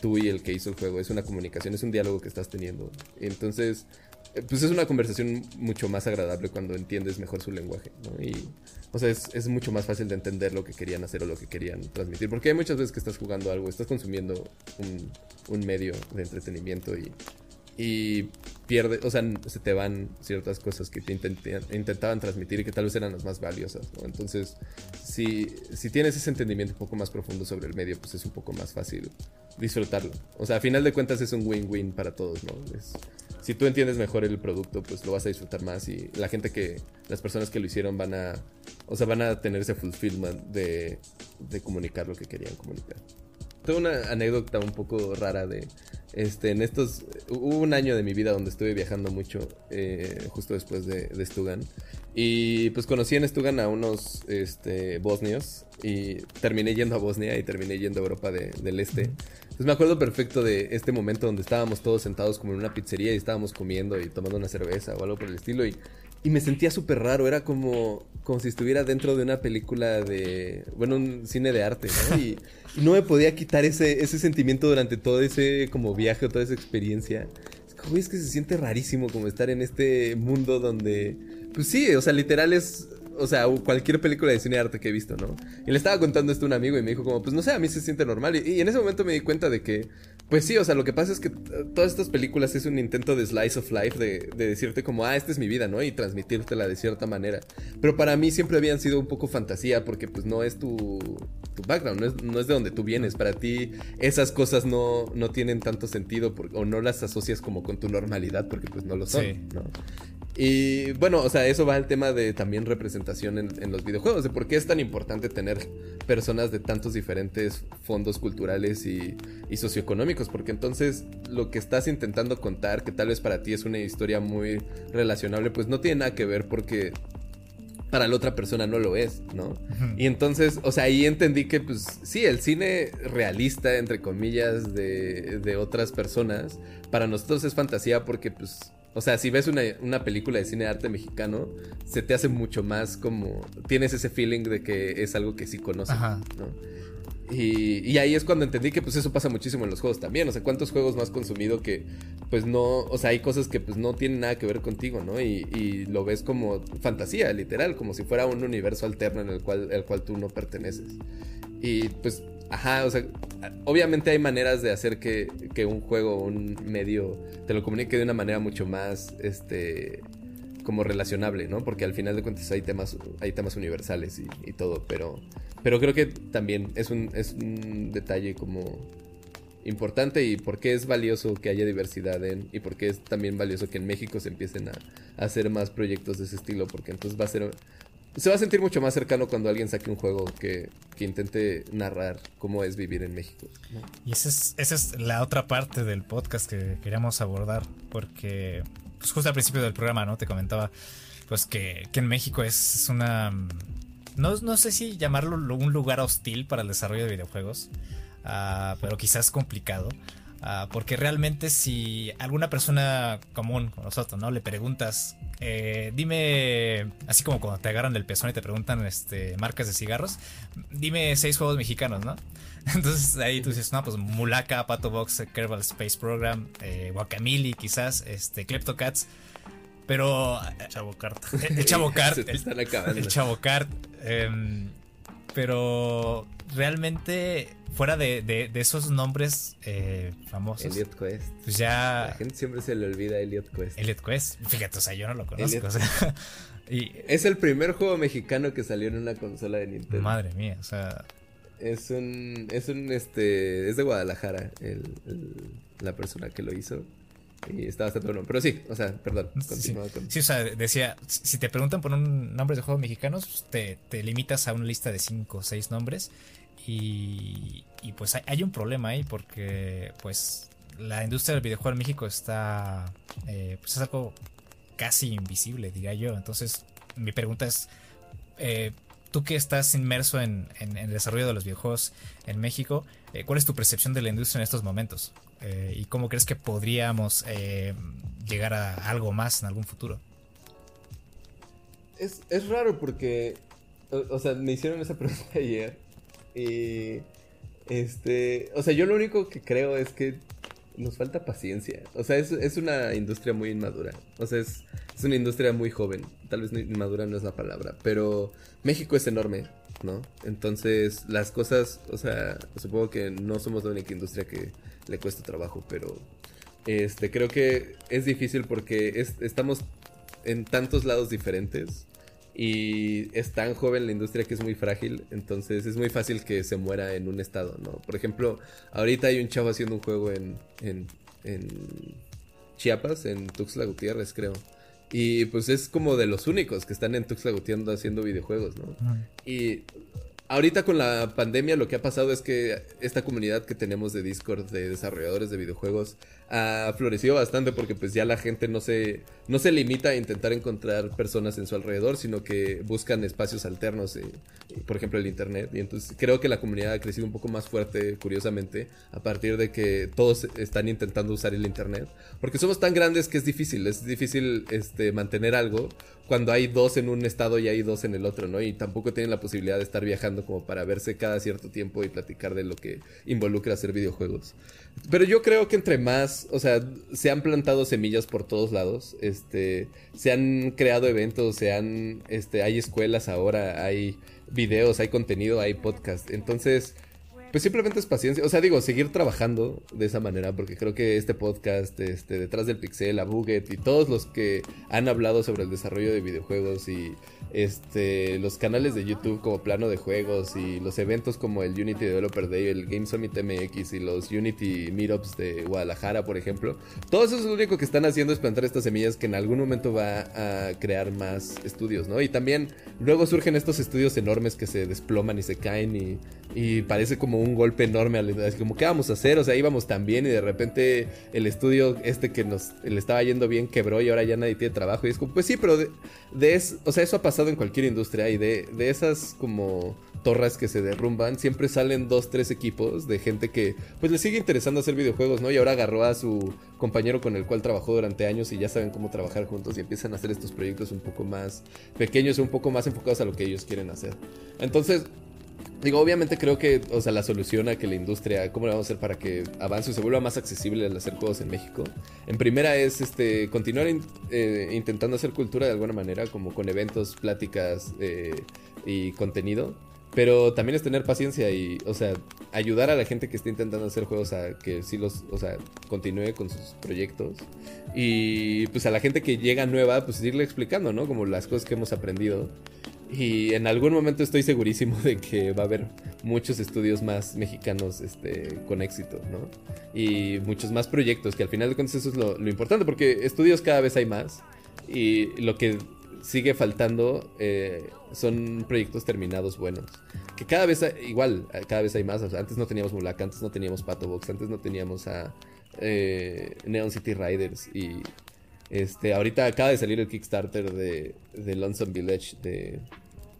tú y el que hizo el juego, es una comunicación, es un diálogo que estás teniendo. Entonces, eh, pues es una conversación mucho más agradable cuando entiendes mejor su lenguaje, ¿no? Y, o sea, es, es, mucho más fácil de entender lo que querían hacer o lo que querían transmitir. Porque hay muchas veces que estás jugando algo, estás consumiendo un, un medio de entretenimiento y, y pierde, o sea, se te van ciertas cosas que te intentaban transmitir y que tal vez eran las más valiosas, ¿no? Entonces, si, si tienes ese entendimiento un poco más profundo sobre el medio, pues es un poco más fácil disfrutarlo. O sea, a final de cuentas es un win-win para todos, ¿no? Es, si tú entiendes mejor el producto, pues lo vas a disfrutar más y la gente que, las personas que lo hicieron van a, o sea, van a tener ese fulfillment de, de comunicar lo que querían comunicar. Tengo una anécdota un poco rara de, este, en estos, hubo un año de mi vida donde estuve viajando mucho, eh, justo después de, de Stugan. Y pues conocí en Stugan a unos este, bosnios y terminé yendo a Bosnia y terminé yendo a Europa del Este. Pues me acuerdo perfecto de este momento donde estábamos todos sentados como en una pizzería y estábamos comiendo y tomando una cerveza o algo por el estilo y, y me sentía súper raro, era como, como si estuviera dentro de una película de, bueno, un cine de arte, ¿no? Y, no me podía quitar ese, ese sentimiento durante todo ese como viaje toda esa experiencia. Es como, es que se siente rarísimo como estar en este mundo donde, pues sí, o sea, literal es o sea, cualquier película de cine de arte que he visto, ¿no? Y le estaba contando esto a un amigo y me dijo como, pues no sé, a mí se siente normal. Y, en ese momento me di cuenta de que, pues sí, o sea, lo que pasa es que todas estas películas es un intento de slice of life, de, decirte como, ah, esta es mi vida, ¿no? Y transmitírtela de cierta manera. Pero para mí siempre habían sido un poco fantasía porque pues no es tu, tu background, no es, no es, de donde tú vienes. Para ti esas cosas no, no tienen tanto sentido o no las asocias como con tu normalidad porque pues no lo son, ¿no? Y bueno, o sea, eso va al tema de también representación en, los videojuegos, de por qué es tan importante tener personas de tantos diferentes fondos culturales y, socioeconómicos, porque entonces lo que estás intentando contar, que tal vez para ti es una historia muy relacionable, pues no tiene nada que ver porque para la otra persona no lo es, ¿no? Y entonces, o sea, ahí entendí que, pues, sí, el cine realista, entre comillas, de, de otras personas, para nosotros es fantasía porque, pues, o sea, si ves una, película de cine de arte mexicano, se te hace mucho más como. Tienes ese feeling de que es algo que sí conoces, ¿no? Y, ahí es cuando entendí que pues eso pasa muchísimo en los juegos también. O sea, ¿cuántos juegos más consumido que pues no, o sea, hay cosas que pues no tienen nada que ver contigo, ¿no? Y, y, lo ves como fantasía, literal, como si fuera un universo alterno en el cual, el cual tú no perteneces. Y pues Ajá, o sea, obviamente hay maneras de hacer que, un juego un medio te lo comunique de una manera mucho más, este, como relacionable, ¿no? Porque al final de cuentas hay temas, hay temas universales y, todo, pero, pero creo que también es un, es un detalle como importante y por qué es valioso que haya diversidad en y por qué es también valioso que en México se empiecen a, a hacer más proyectos de ese estilo, porque entonces va a ser se va a sentir mucho más cercano cuando alguien saque un juego que, intente narrar cómo es vivir en México. Y esa es, esa es la otra parte del podcast que queríamos abordar, porque pues justo al principio del programa, ¿no? Te comentaba pues que, en México es una... No, no, sé si llamarlo un lugar hostil para el desarrollo de videojuegos, uh, pero quizás complicado. Ah, porque realmente si alguna persona común como nosotros, ¿no? Le preguntas, eh, dime, así como cuando te agarran del pezón y te preguntan este, marcas de cigarros, dime seis juegos mexicanos, ¿no? Entonces ahí tú dices, no, pues Mulaka, Pato Box, Kerbal Space Program, eh, Guacamili quizás, este, Kleptocats. Pero... Chavo Kart. El, Chavo Kart. el, Chavo Kart. Em, pero realmente, fuera de, esos nombres eh, famosos. Elliot Quest. Pues ya. La gente siempre se le olvida Elliot Quest. Elliot Quest. Fíjate, o sea, yo no lo conozco. y, es el primer juego mexicano que salió en una consola de Nintendo. Madre mía, o sea. Es un. Es un. Este. Es de Guadalajara, la persona que lo hizo. Y está bastante bueno. Pero sí, o sea, perdón. Sí, sí, o sea, decía, si te preguntan por un nombre de juegos mexicanos, pues, te, te, limitas a una lista de 5 o 6 nombres. Y, y pues hay, un problema ahí porque pues la industria del videojuego en México está, eh, pues es algo casi invisible, diría yo. Entonces, mi pregunta es, eh, tú que estás inmerso en, en, el desarrollo de los videojuegos en México, eh, ¿cuál es tu percepción de la industria en estos momentos? Eh, ¿Y cómo crees que podríamos eh, llegar a algo más en algún futuro? Es, es raro porque, o, sea, me hicieron esa pregunta ayer y, este, o sea, yo lo único que creo es que nos falta paciencia. O sea, es, es una industria muy inmadura. O sea, es, es, una industria muy joven. Tal vez inmadura no es la palabra, pero México es enorme, ¿no? Entonces, las cosas, o sea, supongo que no somos la única industria que le cuesta trabajo, pero este, creo que es difícil porque estamos en tantos lados diferentes y es tan joven la industria que es muy frágil, entonces es muy fácil que se muera en un estado, ¿no? Por ejemplo, ahorita hay un chavo haciendo un juego en, en, en Chiapas, en Tuxtla Gutiérrez, creo. Y pues es como de los únicos que están en Tuxtla Gutiérrez haciendo videojuegos, ¿no? Y ahorita con la pandemia lo que ha pasado es que esta comunidad que tenemos de Discord de desarrolladores de videojuegos ha florecido bastante porque pues ya la gente no se, no se limita a intentar encontrar personas en su alrededor, sino que buscan espacios alternos, eh, por ejemplo el Internet. Y entonces creo que la comunidad ha crecido un poco más fuerte, curiosamente, a partir de que todos están intentando usar el Internet. Porque somos tan grandes que es difícil, es difícil este, mantener algo cuando hay dos en un estado y hay dos en el otro, ¿no? Y tampoco tienen la posibilidad de estar viajando como para verse cada cierto tiempo y platicar de lo que involucra hacer videojuegos. Pero yo creo que entre más, o sea, se han plantado semillas por todos lados, este, se han creado eventos, se han, este, hay escuelas ahora, hay videos, hay contenido, hay podcast. Entonces, pues simplemente es paciencia. O sea, digo, seguir trabajando de esa manera, porque creo que este podcast, este, detrás del pixel, a Buget y todos los que han hablado sobre el desarrollo de videojuegos y este, los canales de YouTube como plano de juegos y los eventos como el Unity Developer Day, el Game Summit MX y los Unity Meetups de Guadalajara, por ejemplo. Todo eso es lo único que están haciendo es plantar estas semillas que en algún momento va a crear más estudios, ¿no? Y también luego surgen estos estudios enormes que se desploman y se caen y, y parece como un golpe enorme. Así como, ¿qué vamos a hacer? O sea, íbamos tan bien y de repente el estudio este que nos le estaba yendo bien quebró y ahora ya nadie tiene trabajo. Y es como, pues sí, pero de, de eso, o sea, eso ha pasado en cualquier industria y de, de esas como torres que se derrumban, siempre salen dos, tres equipos de gente que pues le sigue interesando hacer videojuegos, ¿no? Y ahora agarró a su compañero con el cual trabajó durante años y ya saben cómo trabajar juntos y empiezan a hacer estos proyectos un poco más pequeños, un poco más enfocados a lo que ellos quieren hacer. Entonces, Digo, obviamente creo que, o sea, la solución a que la industria, ¿cómo le vamos a hacer para que avance y se vuelva más accesible el hacer juegos en México? En primera es este continuar eh, intentando hacer cultura de alguna manera, como con eventos, pláticas eh, y contenido. Pero también es tener paciencia y, o sea, ayudar a la gente que está intentando hacer juegos a que sí los, o sea, continúe con sus proyectos. Y pues a la gente que llega nueva, pues irle explicando, ¿no? Como las cosas que hemos aprendido. Y en algún momento estoy segurísimo de que va a haber muchos estudios más mexicanos este, con éxito, ¿no? Y muchos más proyectos, que al final de cuentas eso es lo, importante, porque estudios cada vez hay más. Y lo que sigue faltando eh, son proyectos terminados buenos. Que cada vez, igual, cada vez hay más. antes no teníamos Mulaka, antes no teníamos Pato Box, antes no teníamos a eh, Neon City Riders. Y este, ahorita acaba de salir el Kickstarter de, de Lonesome Village de,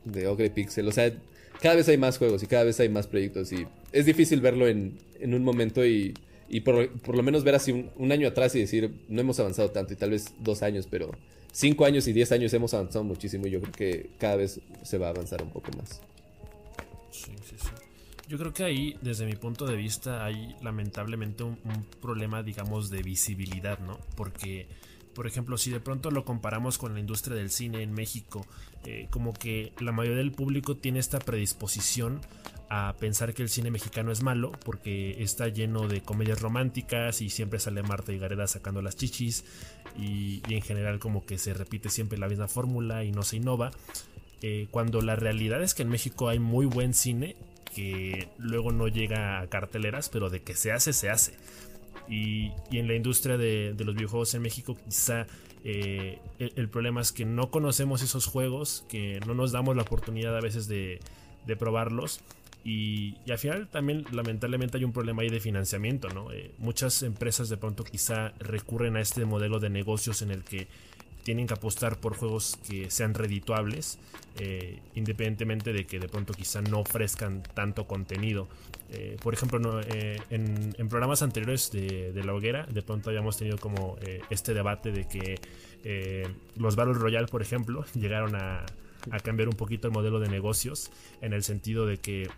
de Ogre Pixel. O sea, cada vez hay más juegos y cada vez hay más proyectos. Y es difícil verlo en, en un momento y, y por, por, lo menos ver así un, año atrás y decir, no hemos avanzado tanto, y tal vez dos años, pero cinco años y diez años hemos avanzado muchísimo. Y yo creo que cada vez se va a avanzar un poco más. Sí, sí, sí. Yo creo que ahí, desde mi punto de vista, hay lamentablemente un problema, digamos, de visibilidad, ¿no? Porque por ejemplo, si de pronto lo comparamos con la industria del cine en México, eh, como que la mayoría del público tiene esta predisposición a pensar que el cine mexicano es malo porque está lleno de comedias románticas y siempre sale Marta y Gareda sacando las chichis y, en general como que se repite siempre la misma fórmula y no se innova. Eh, cuando la realidad es que en México hay muy buen cine que luego no llega a carteleras, pero de que se hace, se hace. Y, en la industria de, los videojuegos en México quizá eh, el, problema es que no conocemos esos juegos, que no nos damos la oportunidad a veces de, probarlos. Y, al final también lamentablemente hay un problema ahí de financiamiento, ¿no? Eh, muchas empresas de pronto quizá recurren a este modelo de negocios en el que tienen que apostar por juegos que sean redituables, eh, independientemente de que de pronto quizá no ofrezcan tanto contenido. Eh, por ejemplo, eh, en, programas anteriores de, La Hoguera, de pronto habíamos tenido como este debate de que los Battle Royale, por ejemplo, llegaron a, a cambiar un poquito el modelo de negocios, en el sentido de que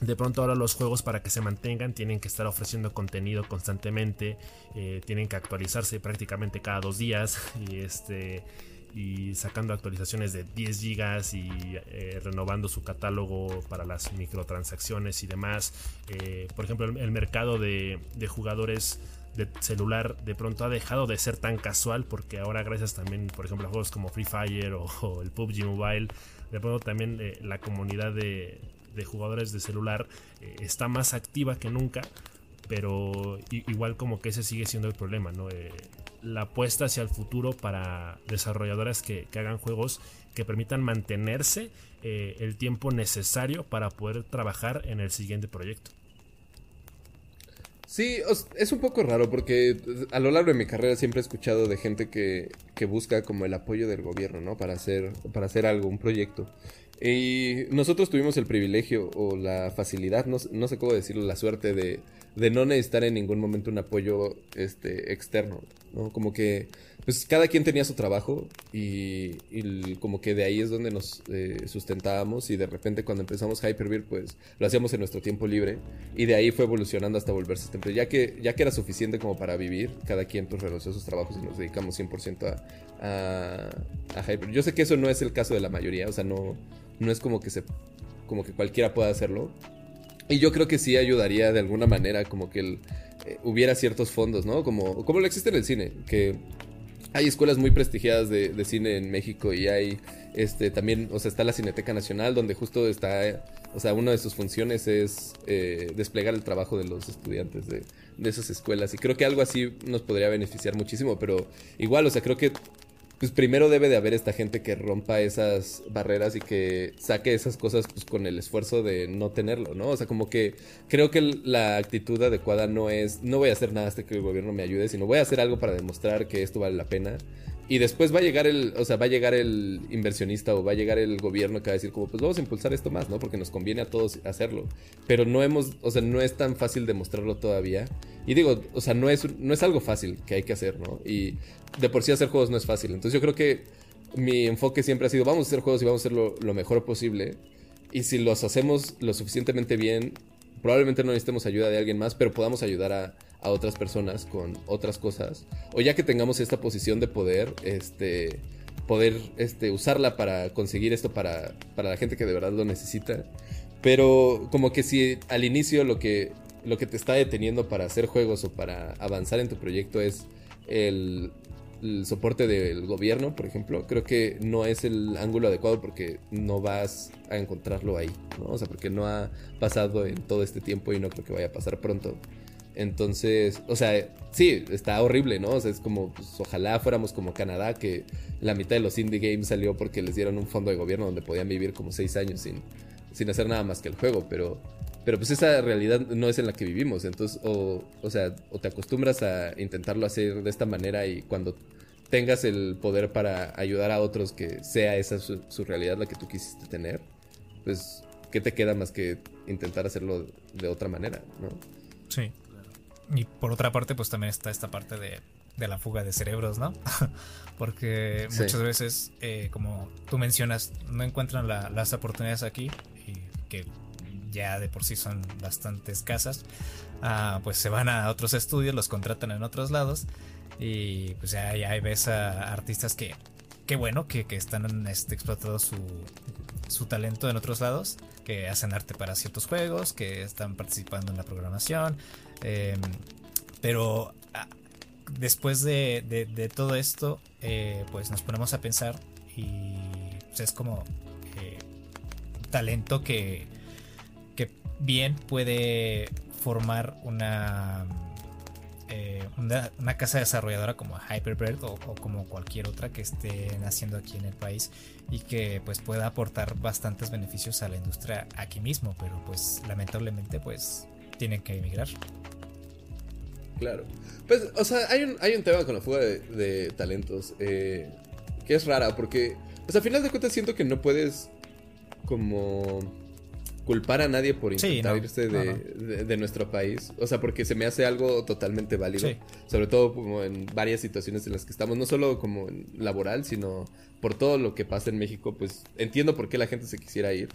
de pronto ahora los juegos para que se mantengan tienen que estar ofreciendo contenido constantemente, eh, tienen que actualizarse prácticamente cada dos días y este y sacando actualizaciones de 10 gigas y eh, renovando su catálogo para las microtransacciones y demás. Eh, por ejemplo, el, mercado de, jugadores de celular de pronto ha dejado de ser tan casual porque ahora gracias también, por ejemplo, a juegos como Free Fire o el PUBG Mobile, de pronto también la comunidad de, de jugadores de celular eh, está más activa que nunca, pero igual como que ese sigue siendo el problema, ¿no? Eh, la apuesta hacia el futuro para desarrolladoras que, hagan juegos que permitan mantenerse eh, el tiempo necesario para poder trabajar en el siguiente proyecto. Sí, es un poco raro porque a lo largo de mi carrera siempre he escuchado de gente que, que busca como el apoyo del gobierno, ¿no? Para hacer, para hacer algo, un proyecto. Y nosotros tuvimos el privilegio o la facilidad, no, sé cómo decirlo, la suerte de, no necesitar en ningún momento un apoyo este, externo, ¿no? Como que, pues cada quien tenía su trabajo y, como que de ahí es donde nos eh, sustentábamos y de repente cuando empezamos Hyperbeer, pues lo hacíamos en nuestro tiempo libre y de ahí fue evolucionando hasta volverse empresa. Ya que, ya que era suficiente como para vivir, cada quien pues renunció a sus trabajos y nos dedicamos 100% a, a, a. Yo sé que eso no es el caso de la mayoría, o sea, no no es como que se como que cualquiera pueda hacerlo. Y yo creo que sí ayudaría de alguna manera como que el, eh, hubiera ciertos fondos, ¿no? Como, como lo existe en el cine, que hay escuelas muy prestigiadas de, cine en México y hay este también, o sea, está la Cineteca Nacional donde justo está, o sea, una de sus funciones es eh, desplegar el trabajo de los estudiantes de, de esas escuelas y creo que algo así nos podría beneficiar muchísimo, pero igual, o sea, creo que pues primero debe de haber esta gente que rompa esas barreras y que saque esas cosas pues con el esfuerzo de no tenerlo, ¿no? O sea, como que creo que la actitud adecuada no es, no voy a hacer nada hasta que el gobierno me ayude, sino voy a hacer algo para demostrar que esto vale la pena y después va a llegar el, o sea, va a llegar el inversionista o va a llegar el gobierno que va a decir como, pues vamos a impulsar esto más, ¿no? Porque nos conviene a todos hacerlo. Pero no hemos, o sea, no es tan fácil demostrarlo todavía. Y digo, o sea, no es, no es algo fácil que hay que hacer, ¿no? Y de por sí hacer juegos no es fácil. Entonces yo creo que mi enfoque siempre ha sido, vamos a hacer juegos y vamos a hacerlo lo mejor posible. Y si los hacemos lo suficientemente bien, probablemente no necesitemos ayuda de alguien más, pero podamos ayudar a a otras personas con otras cosas. O ya que tengamos esta posición de poder, este, poder este, usarla para conseguir esto para, para la gente que de verdad lo necesita. Pero como que si al inicio lo que, lo que te está deteniendo para hacer juegos o para avanzar en tu proyecto es el, soporte del gobierno, por ejemplo, creo que no es el ángulo adecuado porque no vas a encontrarlo ahí, ¿no? O sea, porque no ha pasado en todo este tiempo y no creo que vaya a pasar pronto. Entonces, o sea, sí, está horrible, ¿no? O sea, es como, pues, ojalá fuéramos como Canadá, que la mitad de los indie games salió porque les dieron un fondo de gobierno donde podían vivir como seis años sin, sin hacer nada más que el juego, pero, pero pues esa realidad no es en la que vivimos. Entonces, o, o sea, o te acostumbras a intentarlo hacer de esta manera y cuando tengas el poder para ayudar a otros que sea esa su, su realidad la que tú quisiste tener, pues, ¿qué te queda más que intentar hacerlo de otra manera, ¿no? Sí. Y por otra parte, pues también está esta parte de, la fuga de cerebros, ¿no? Porque muchas veces, eh, como tú mencionas, no encuentran las oportunidades aquí, y que ya de por sí son bastante escasas, ah, pues se van a otros estudios, los contratan en otros lados Y pues ahí, ahí ves a artistas que, qué bueno que, que están este, explotando su, su talento en otros lados, que hacen arte para ciertos juegos, que están participando en la programación. Em, pero ah, después de, todo esto, eh, pues nos ponemos a pensar y pues, es como eh, talento que, bien puede formar una eh, una, casa desarrolladora como Hyperbird o, como cualquier otra que esté naciendo aquí en el país y que pues pueda aportar bastantes beneficios a la industria aquí mismo, pero pues lamentablemente pues tienen que emigrar. Claro. Pues, o sea, hay un, hay un tema con la fuga de, talentos eh, que es rara porque, pues a final de cuentas siento que no puedes como culpar a nadie por intentar irse de, nuestro país. O sea, porque se me hace algo totalmente válido. Sobre todo como en varias situaciones en las que estamos, no solo como en laboral, sino por todo lo que pasa en México, pues entiendo por qué la gente se quisiera ir.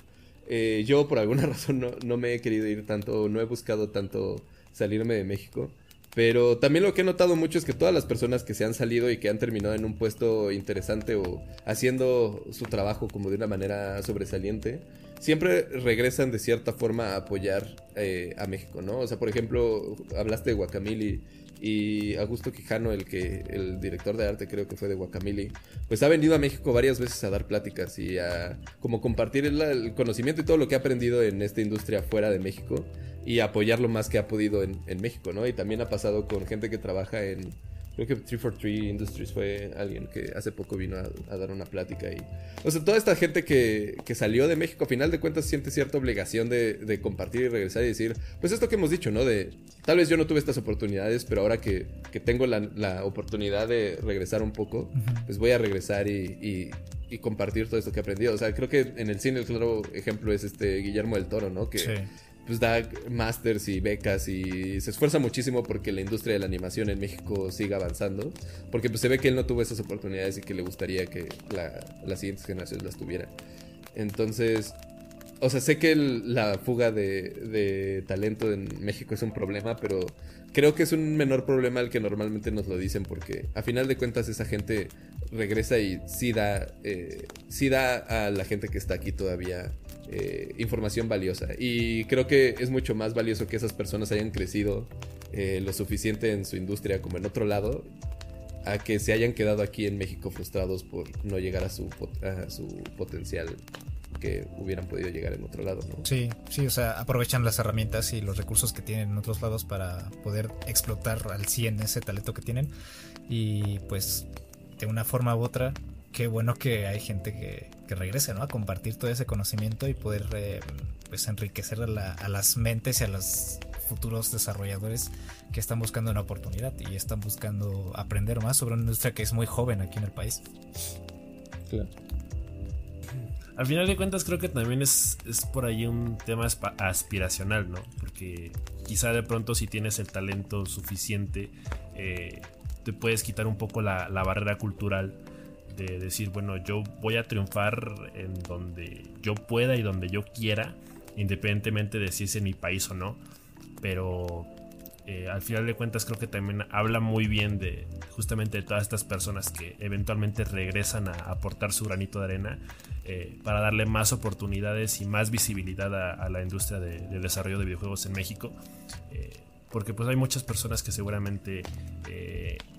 Eh, yo por alguna razón no, no me he querido ir tanto, no he buscado tanto salirme de México. Pero también lo que he notado mucho es que todas las personas que se han salido y que han terminado en un puesto interesante o haciendo su trabajo como de una manera sobresaliente, siempre regresan de cierta forma a apoyar eh, a México, ¿no? O sea, por ejemplo, hablaste de Guacamili y Augusto Quijano, el que el director de arte creo que fue de Guacamili, pues ha venido a México varias veces a dar pláticas y a como compartir el, conocimiento y todo lo que ha aprendido en esta industria fuera de México y apoyar lo más que ha podido en, en México, ¿no? Y también ha pasado con gente que trabaja en Creo que 343 Industries fue alguien que hace poco vino a, dar una plática y... O sea, toda esta gente que, que, salió de México, a final de cuentas siente cierta obligación de, de, compartir y regresar y decir, pues esto que hemos dicho, ¿no? De, tal vez yo no tuve estas oportunidades, pero ahora que, que tengo la, la, oportunidad de regresar un poco, pues voy a regresar y, y, y, compartir todo esto que he aprendido. O sea, creo que en el cine el claro ejemplo es este Guillermo del Toro, ¿no? Que sí pues da masters y becas y se esfuerza muchísimo porque la industria de la animación en México siga avanzando. Porque pues se ve que él no tuvo esas oportunidades y que le gustaría que las siguientes generaciones las tuvieran. Entonces, o sea, sé que la fuga de, talento en México es un problema, pero creo que es un menor problema al que normalmente nos lo dicen porque a final de cuentas esa gente regresa y sí da, eh, sí da a la gente que está aquí todavía eh, información valiosa. Y creo que es mucho más valioso que esas personas hayan crecido eh, lo suficiente en su industria como en otro lado, a que se hayan quedado aquí en México frustrados por no llegar a su, a su potencial que hubieran podido llegar en otro lado. Sí, sí, o sea, aprovechan las herramientas y los recursos que tienen en otros lados para poder explotar al 100 ese talento que tienen y pues de una forma u otra qué bueno que hay gente que, que regrese, ¿no? A compartir todo ese conocimiento y poder eh, pues enriquecer a, las mentes y a los futuros desarrolladores que están buscando una oportunidad y están buscando aprender más sobre una industria que es muy joven aquí en el país. Claro. Al final de cuentas creo que también es, es por ahí un tema aspiracional, ¿no? Porque quizá de pronto si tienes el talento suficiente, eh, te puedes quitar un poco la, la barrera cultural de decir, bueno, yo voy a triunfar en donde yo pueda y donde yo quiera, independientemente de si es en mi país o no. Pero eh, al final de cuentas creo que también habla muy bien de justamente de todas estas personas que eventualmente regresan a aportar su granito de arena eh, para darle más oportunidades y más visibilidad a, la industria de, desarrollo de videojuegos en México. Eh, porque pues hay muchas personas que seguramente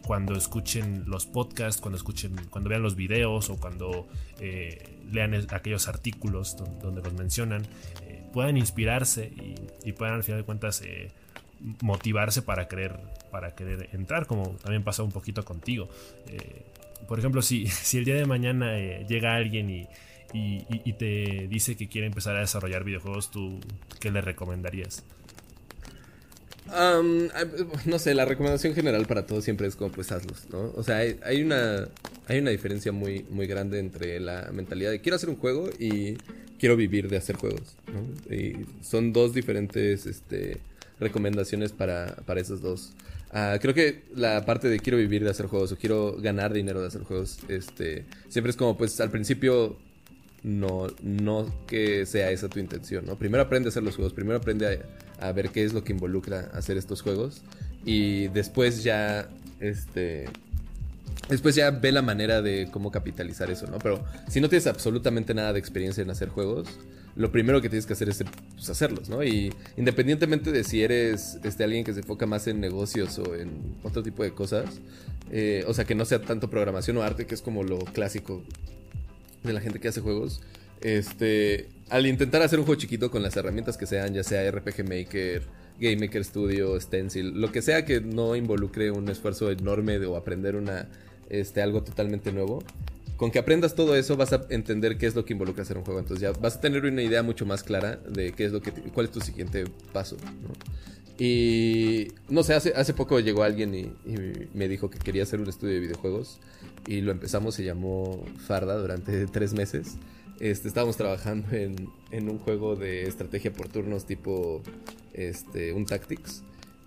cuando escuchen los podcasts, cuando escuchen, cuando vean los videos o cuando eh, lean aquellos artículos donde, los mencionan, eh, puedan inspirarse y, puedan al final de cuentas eh, motivarse para querer, para querer entrar, como también pasa un poquito contigo. por ejemplo, si, si el día de mañana llega alguien y, y, te dice que quiere empezar a desarrollar videojuegos, ¿tú qué le recomendarías? No sé, la recomendación general para todos siempre es como pues hazlos, ¿no? O sea, hay, una, hay una diferencia muy, muy grande entre la mentalidad de quiero hacer un juego y quiero vivir de hacer juegos, ¿no? Y son dos diferentes este, recomendaciones para, para dos. Ah, creo que la parte de quiero vivir de hacer juegos o quiero ganar dinero de hacer juegos, este, siempre es como pues al principio no, no que sea esa tu intención, ¿no? Primero aprende a hacer los juegos, primero aprende a, ver qué es lo que involucra hacer estos juegos y después ya este, después ya ve la manera de cómo capitalizar eso, ¿no? Pero si no tienes absolutamente nada de experiencia en hacer juegos, lo primero que tienes que hacer es pues, hacerlos, ¿no? Y independientemente de si eres este, alguien que se enfoca más en negocios o en otro tipo de cosas, eh, o sea, que no sea tanto programación o arte, que es como lo clásico de la gente que hace juegos, este, al intentar hacer un juego chiquito con las herramientas que sean, ya sea RPG Maker, Game Maker Studio, Stencil, lo que sea que no involucre un esfuerzo enorme de, o aprender una, este, algo totalmente nuevo, con que aprendas todo eso vas a entender qué es lo que involucra hacer un juego. Entonces ya vas a tener una idea mucho más clara de qué es lo que cuál es tu siguiente paso. Y no sé, hace, hace poco llegó alguien y, me dijo que quería hacer un estudio de videojuegos y lo empezamos, se llamó Farda durante tres meses. Este, estábamos trabajando en, en un juego de estrategia por turnos tipo este, un Tactics.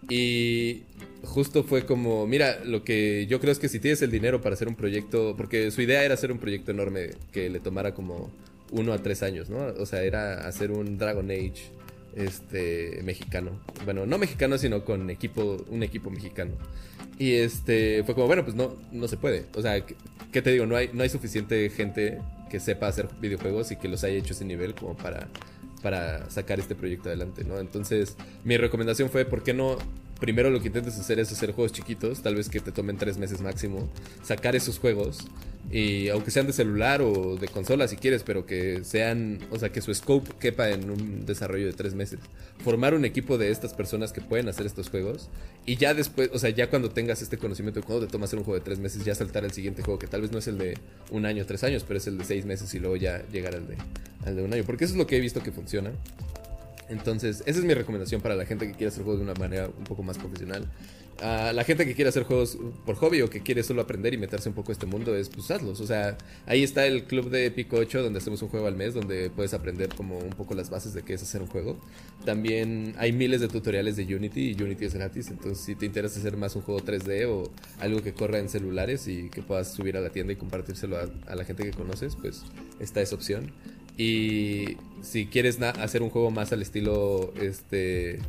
Y justo fue como, mira, lo que yo creo es que si tienes el dinero para hacer un proyecto, porque su idea era hacer un proyecto enorme que le tomara como uno a tres años, ¿no? O sea, era hacer un Dragon Age este mexicano. Bueno, no mexicano, sino con equipo, un equipo mexicano. Y este fue como, bueno, pues no, no se puede. O sea, ¿qué te digo? No hay, no hay suficiente gente que sepa hacer videojuegos y que los haya hecho ese nivel como para para sacar este proyecto adelante, ¿no? Entonces, mi recomendación fue, ¿por qué no primero lo que intentes hacer es hacer juegos chiquitos, tal vez que te tomen tres meses máximo, sacar esos juegos y aunque sean de celular o de consola si quieres, pero que sean, o sea, que su scope quepa en un desarrollo de tres meses. Formar un equipo de estas personas que pueden hacer estos juegos y ya después, o sea, ya cuando tengas este conocimiento de cuando te toma hacer un juego de tres meses, ya saltar al siguiente juego, que tal vez no es el de un año, tres años, pero es el de seis meses y luego ya llegar al de, al de un año. Porque eso es lo que he visto que funciona. Entonces, esa es mi recomendación para la gente que quiere hacer juegos de una manera un poco más profesional. A la gente que quiere hacer juegos por hobby o que quiere solo aprender y meterse un poco a este mundo es pues hazlos. O sea, ahí está el club de Pico 8 donde hacemos un juego al mes donde puedes aprender como un poco las bases de qué es hacer un juego. También hay miles de tutoriales de Unity y Unity es gratis. Entonces, si te interesa hacer más un juego 3D o algo que corra en celulares y que puedas subir a la tienda y compartírselo a, la gente que conoces, pues está esa opción. Y si quieres hacer un juego más al estilo, este,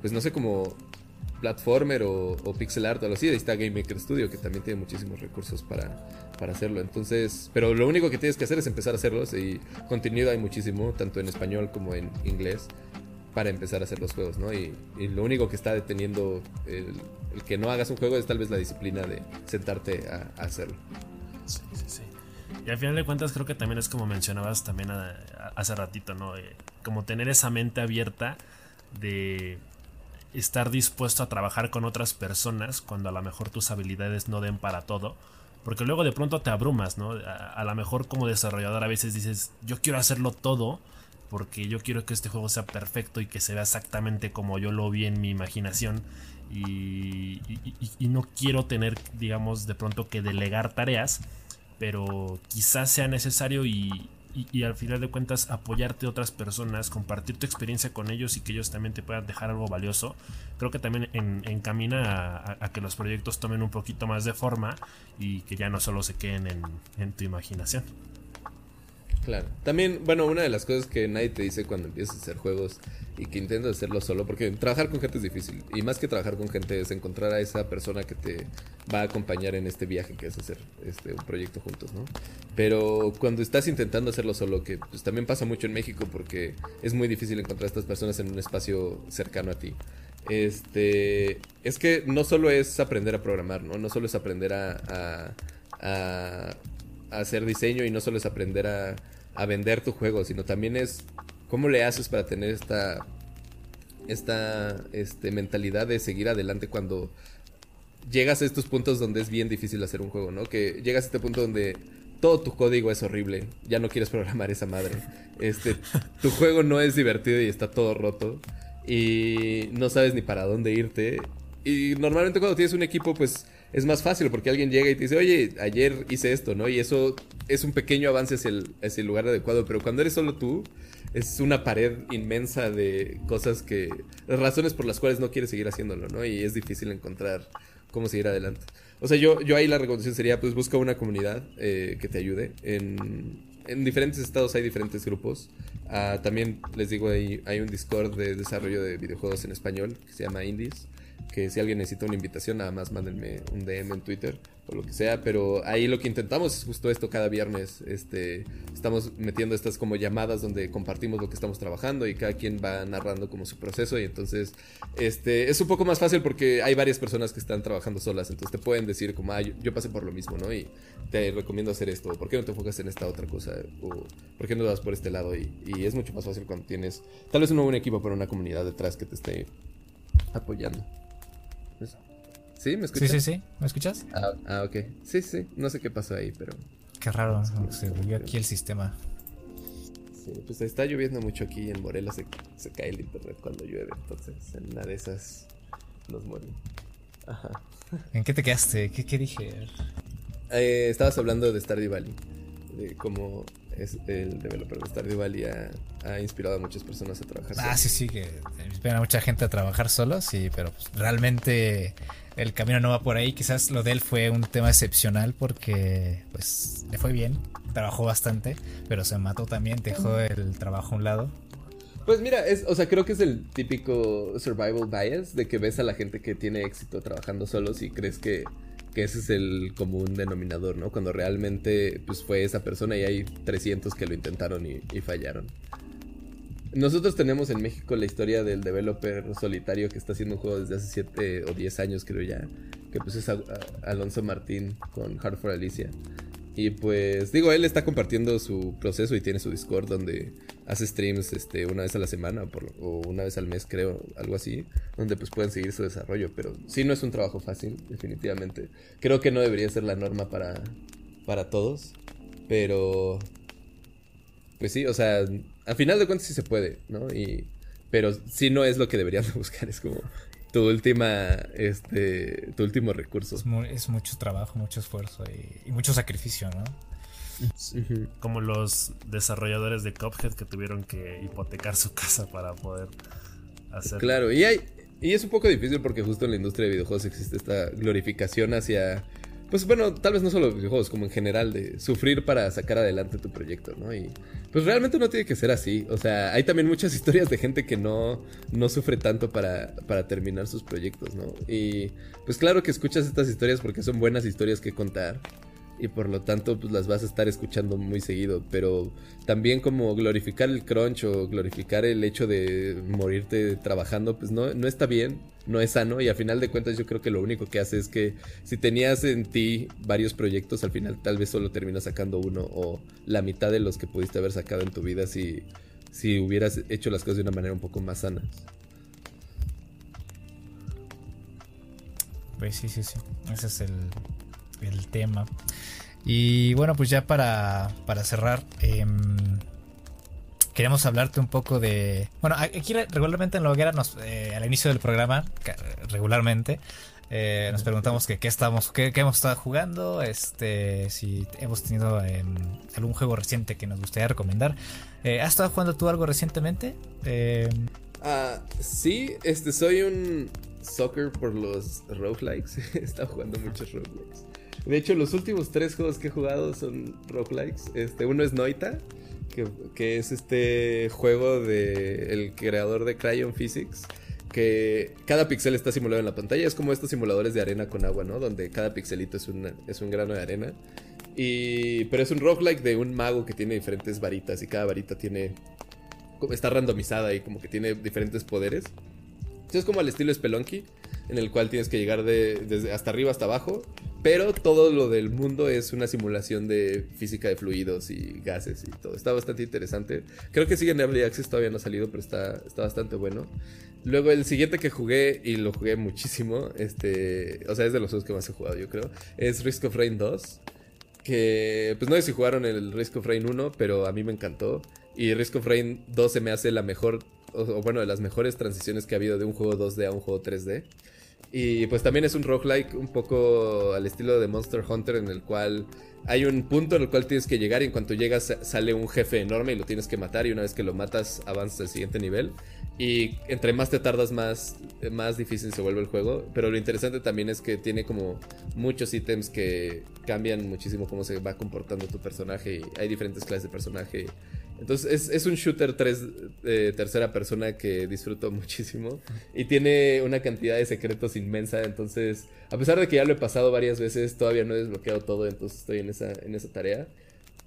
pues no sé, como platformer o, pixel art o algo así, ahí está Game Maker Studio, que también tiene muchísimos recursos para, para hacerlo. Entonces, pero lo único que tienes que hacer es empezar a hacerlos y contenido hay muchísimo, tanto en español como en inglés, para empezar a hacer los juegos, ¿no? Y, lo único que está deteniendo el, que no hagas un juego es tal vez la disciplina de sentarte a, a hacerlo. Sí, sí, sí. Y al final de cuentas creo que también es como mencionabas también hace ratito, ¿no? Eh, como tener esa mente abierta de estar dispuesto a trabajar con otras personas cuando a lo mejor tus habilidades no den para todo. Porque luego de pronto te abrumas, ¿no? A, lo mejor como desarrollador a veces dices, yo quiero hacerlo todo porque yo quiero que este juego sea perfecto y que se vea exactamente como yo lo vi en mi imaginación. y, y no quiero tener, digamos, de pronto que delegar tareas pero quizás sea necesario y, al final de cuentas apoyarte a otras personas, compartir tu experiencia con ellos y que ellos también te puedan dejar algo valioso, creo que también encamina a, que los proyectos tomen un poquito más de forma y que ya no solo se queden en tu imaginación. Claro. También, bueno, una de las cosas que nadie te dice cuando empiezas a hacer juegos y que intentas hacerlo solo, porque trabajar con gente es difícil. Y más que trabajar con gente es encontrar a esa persona que te va a acompañar en este viaje que es hacer este, un proyecto juntos, ¿no? Pero cuando estás intentando hacerlo solo, que pues también pasa mucho en México porque es muy difícil encontrar a estas personas en un espacio cercano a ti. Este, es que no solo es aprender a programar, ¿no? No solo es aprender a, a hacer diseño y no solo es aprender a, vender tu juego, sino también es cómo le haces para tener esta, esta este, mentalidad de seguir adelante cuando llegas a estos puntos donde es bien difícil hacer un juego, ¿no? Que llegas a este punto donde todo tu código es horrible, ya no quieres programar esa madre. Este, tu juego no es divertido y está todo roto y no sabes ni para dónde irte. Y normalmente cuando tienes un equipo, pues es más fácil porque alguien llega y te dice, oye, ayer hice esto, ¿no? Y eso es un pequeño avance hacia el, lugar adecuado, pero cuando eres solo tú, es una pared inmensa de cosas que, razones por las cuales no quieres seguir haciéndolo, ¿no? Y es difícil encontrar cómo seguir adelante. O sea, yo, yo ahí la recomendación sería, pues busca una comunidad eh, que te ayude. En, en, diferentes estados hay diferentes grupos. Ah, también les digo, hay, hay un Discord de desarrollo de videojuegos en español que se llama Indies que si alguien necesita una invitación, nada más mándenme un DM en Twitter o lo que sea, pero ahí lo que intentamos es justo esto cada viernes, este, estamos metiendo estas como llamadas donde compartimos lo que estamos trabajando y cada quien va narrando como su proceso y entonces, este, es un poco más fácil porque hay varias personas que están trabajando solas, entonces te pueden decir como, ah, yo, pasé por lo mismo, ¿no? Y te recomiendo hacer esto, ¿por qué no te enfocas en esta otra cosa? O ¿por qué no vas por este lado? Y, y es mucho más fácil cuando tienes tal vez un buen equipo, pero una comunidad detrás que te esté apoyando. ¿Sí? ¿Me escuchas? Sí, sí, sí. ¿Me escuchas? Ah, ah, ok. Sí, sí. No sé qué pasó ahí, pero. Qué raro. Se volvió aquí el sistema. Sí, pues está lloviendo mucho aquí en Morelos. Se, cae el internet cuando llueve. Entonces, en una de esas nos morimos. Ajá. ¿En qué te quedaste? ¿Qué, qué dije? Eh, estabas hablando de Stardew Valley. De cómo es el developer de Stardew Valley ha, ha, inspirado a muchas personas a trabajar Ah, sí, sí, que inspira a mucha gente a trabajar solo, sí, pero pues, realmente el camino no va por ahí. Quizás lo de él fue un tema excepcional porque pues le fue bien, trabajó bastante, pero se mató también, dejó el trabajo a un lado. Pues mira, es, o sea, creo que es el típico survival bias de que ves a la gente que tiene éxito trabajando solos y crees que que ese es el común denominador, ¿no? Cuando realmente pues fue esa persona y hay 300 que lo intentaron y, fallaron. Nosotros tenemos en México la historia del developer solitario que está haciendo un juego desde hace 7 o 10 años creo ya, que pues es Alonso Martín con Hard for Alicia. Y pues digo, él está compartiendo su proceso y tiene su Discord donde hace streams este, una vez a la semana o una vez al mes creo, algo así, donde pues pueden seguir su desarrollo. Pero sí no es un trabajo fácil, definitivamente. Creo que no debería ser la norma para, para todos, pero pues sí, o sea, al final de cuentas sí se puede, ¿no? Y, pero sí no es lo que deberíamos buscar, es como tu última, este, tu último recurso. Es, mucho trabajo, mucho esfuerzo y, mucho sacrificio, ¿no? Como los desarrolladores de Cuphead que tuvieron que hipotecar su casa para poder hacer. Claro, y hay, y es un poco difícil porque justo en la industria de videojuegos existe esta glorificación hacia pues bueno, tal vez no solo videojuegos, como en general, de sufrir para sacar adelante tu proyecto, ¿no? Y pues realmente no tiene que ser así. O sea, hay también muchas historias de gente que no, no sufre tanto para, para terminar sus proyectos, ¿no? Y pues claro que escuchas estas historias porque son buenas historias que contar y por lo tanto pues las vas a estar escuchando muy seguido, pero también como glorificar el crunch o glorificar el hecho de morirte trabajando pues no, no está bien, no es sano y a final de cuentas yo creo que lo único que hace es que si tenías en ti varios proyectos al final tal vez solo terminas sacando uno o la mitad de los que pudiste haber sacado en tu vida si, si hubieras hecho las cosas de una manera un poco más sana. Pues sí, sí, sí. Ese es el, el tema. Y bueno, pues ya para, para cerrar, em, queremos hablarte un poco de... Bueno, aquí regularmente en la hoguera, nos, eh, al inicio del programa, regularmente, eh, nos preguntamos que, qué, estamos, qué, hemos estado jugando, este, si hemos tenido em, algún juego reciente que nos gustaría recomendar. Eh, ¿Has estado jugando tú algo recientemente? Em, ah, sí, este, soy un soccer por los roguelikes. He estado jugando muchos roguelikes. De hecho, los últimos tres juegos que he jugado son roguelikes. Este, uno es Noita, que, es este juego de el creador de Cryon Physics. Que cada pixel está simulado en la pantalla. Es como estos simuladores de arena con agua, ¿no? Donde cada pixelito es, es un grano de arena. Y, pero es un roguelike de un mago que tiene diferentes varitas. Y cada varita tiene. Está randomizada y como que tiene diferentes poderes. Es como al estilo Spelunky en el cual tienes que llegar de, desde hasta arriba hasta abajo, pero todo lo del mundo es una simulación de física de fluidos y gases y todo. Está bastante interesante. Creo que sigue en Early Access, todavía no ha salido, pero está, está bastante bueno. Luego el siguiente que jugué, y lo jugué muchísimo, este, o sea, es de los juegos que más he jugado yo creo, es Risk of Rain 2. Que, pues no sé si jugaron el Risk of Rain 1, pero a mí me encantó. Y Risk of Rain 2 se me hace la mejor, o, bueno, de las mejores transiciones que ha habido de un juego 2D a un juego 3D. Y pues también es un roguelike un poco al estilo de Monster Hunter en el cual hay un punto en el cual tienes que llegar y en cuanto llegas sale un jefe enorme y lo tienes que matar y una vez que lo matas avanzas al siguiente nivel. Y entre más te tardas más, más difícil se vuelve el juego. Pero lo interesante también es que tiene como muchos ítems que cambian muchísimo cómo se va comportando tu personaje. hay diferentes clases de personaje Entonces es, un shooter 3 de tercera persona que disfruto muchísimo y tiene una cantidad de secretos inmensa. Entonces, a pesar de que ya lo he pasado varias veces, todavía no he desbloqueado todo, entonces estoy en esa, en esa tarea.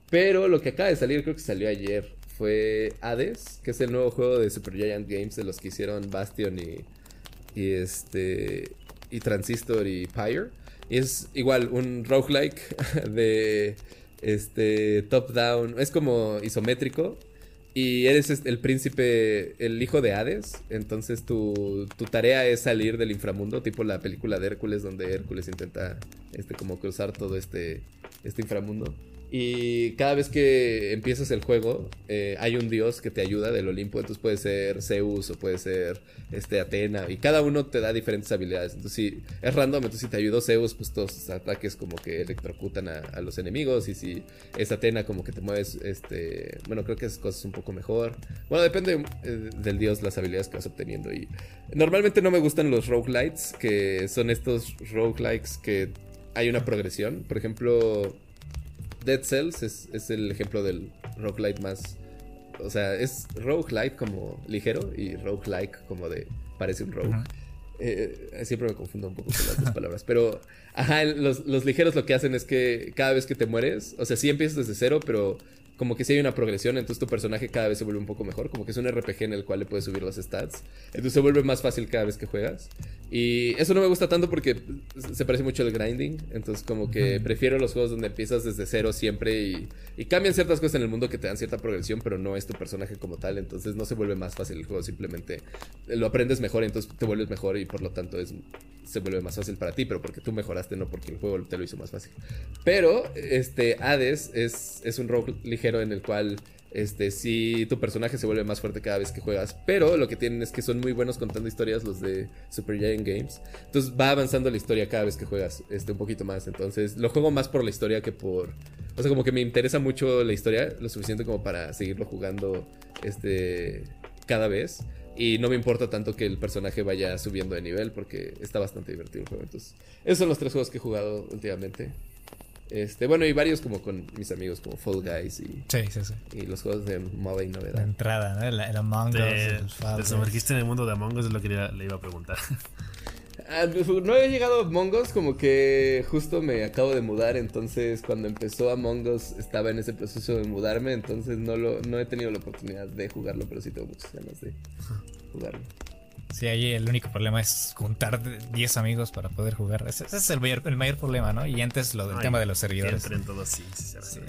Pero lo que acaba de salir, creo que salió ayer, fue Hades, que es el nuevo juego de Supergiant Games de los que hicieron Bastion y, y este y Transistor y Pyre. Y es igual un roguelike de este top down, es como isométrico y eres el príncipe, el hijo de Hades, entonces tu, tu, tarea es salir del inframundo, tipo la película de Hércules donde Hércules intenta este como cruzar todo este este inframundo. Y cada vez que empiezas el juego, eh, hay un dios que te ayuda del Olimpo. Entonces puede ser Zeus o puede ser este, Atena. Y cada uno te da diferentes habilidades. Entonces, si es random, entonces si te ayudó Zeus, pues todos ataques como que electrocutan a, los enemigos. Y si es Atena, como que te mueves. este Bueno, creo que es cosas un poco mejor. Bueno, depende eh, del dios las habilidades que vas obteniendo. Y normalmente no me gustan los roguelites, que son estos roguelikes que hay una progresión. Por ejemplo Dead Cells es, el ejemplo del roguelite más. O sea, es roguelite como ligero y roguelike como de. Parece un rogue. Eh, siempre me confundo un poco con las dos palabras. Pero, ajá, los, los, ligeros lo que hacen es que cada vez que te mueres, o sea, sí empiezas desde cero, pero como que si hay una progresión, entonces tu personaje cada vez se vuelve un poco mejor, como que es un RPG en el cual le puedes subir los stats, entonces se vuelve más fácil cada vez que juegas. Y eso no me gusta tanto porque se parece mucho al grinding, entonces como que prefiero los juegos donde empiezas desde cero siempre y, y, cambian ciertas cosas en el mundo que te dan cierta progresión, pero no es tu personaje como tal, entonces no se vuelve más fácil el juego, simplemente lo aprendes mejor, entonces te vuelves mejor y por lo tanto es se vuelve más fácil para ti, pero porque tú mejoraste, no porque el juego te lo hizo más fácil. Pero, este, Hades es, es un rogue ligero en el cual, este, sí, tu personaje se vuelve más fuerte cada vez que juegas, pero lo que tienen es que son muy buenos contando historias los de Super Giant Games. Entonces va avanzando la historia cada vez que juegas, este, un poquito más. Entonces lo juego más por la historia que por... O sea, como que me interesa mucho la historia, lo suficiente como para seguirlo jugando, este, cada vez. Y no me importa tanto que el personaje vaya subiendo de nivel porque está bastante divertido el juego. Entonces, esos son los tres juegos que he jugado últimamente. Este, bueno, y varios como con mis amigos, como Fall Guys y, sí, sí, sí. y los juegos de moda y novedad. La entrada, ¿no? El, Among Us. Te, sumergiste en el mundo de Among Us, es lo que le iba a preguntar. Ah, pues, no he llegado a Among Us, como que justo me acabo de mudar, entonces cuando empezó Among Us estaba en ese proceso de mudarme, entonces no, lo, no he tenido la oportunidad de jugarlo, pero sí tengo muchas ganas de jugarlo. Sí, ahí el único problema es juntar 10 amigos para poder jugar. Ese, es el mayor, el mayor problema, ¿no? Y antes lo del tema de los servidores. En todos, sí, sí,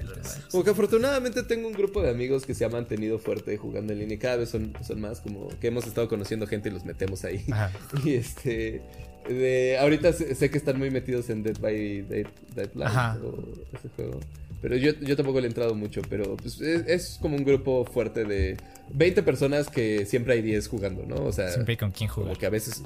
como que afortunadamente tengo un grupo de amigos que se ha mantenido fuerte jugando en línea y cada vez son, son más, como que hemos estado conociendo gente y los metemos ahí. Y este. De, ahorita sé, que están muy metidos en Dead by Daylight o ese juego. Pero yo, yo tampoco le he entrado mucho, pero pues, es, como un grupo fuerte de 20 personas que siempre hay 10 jugando, ¿no? O sea, siempre hay con quién jugar. Como que a veces...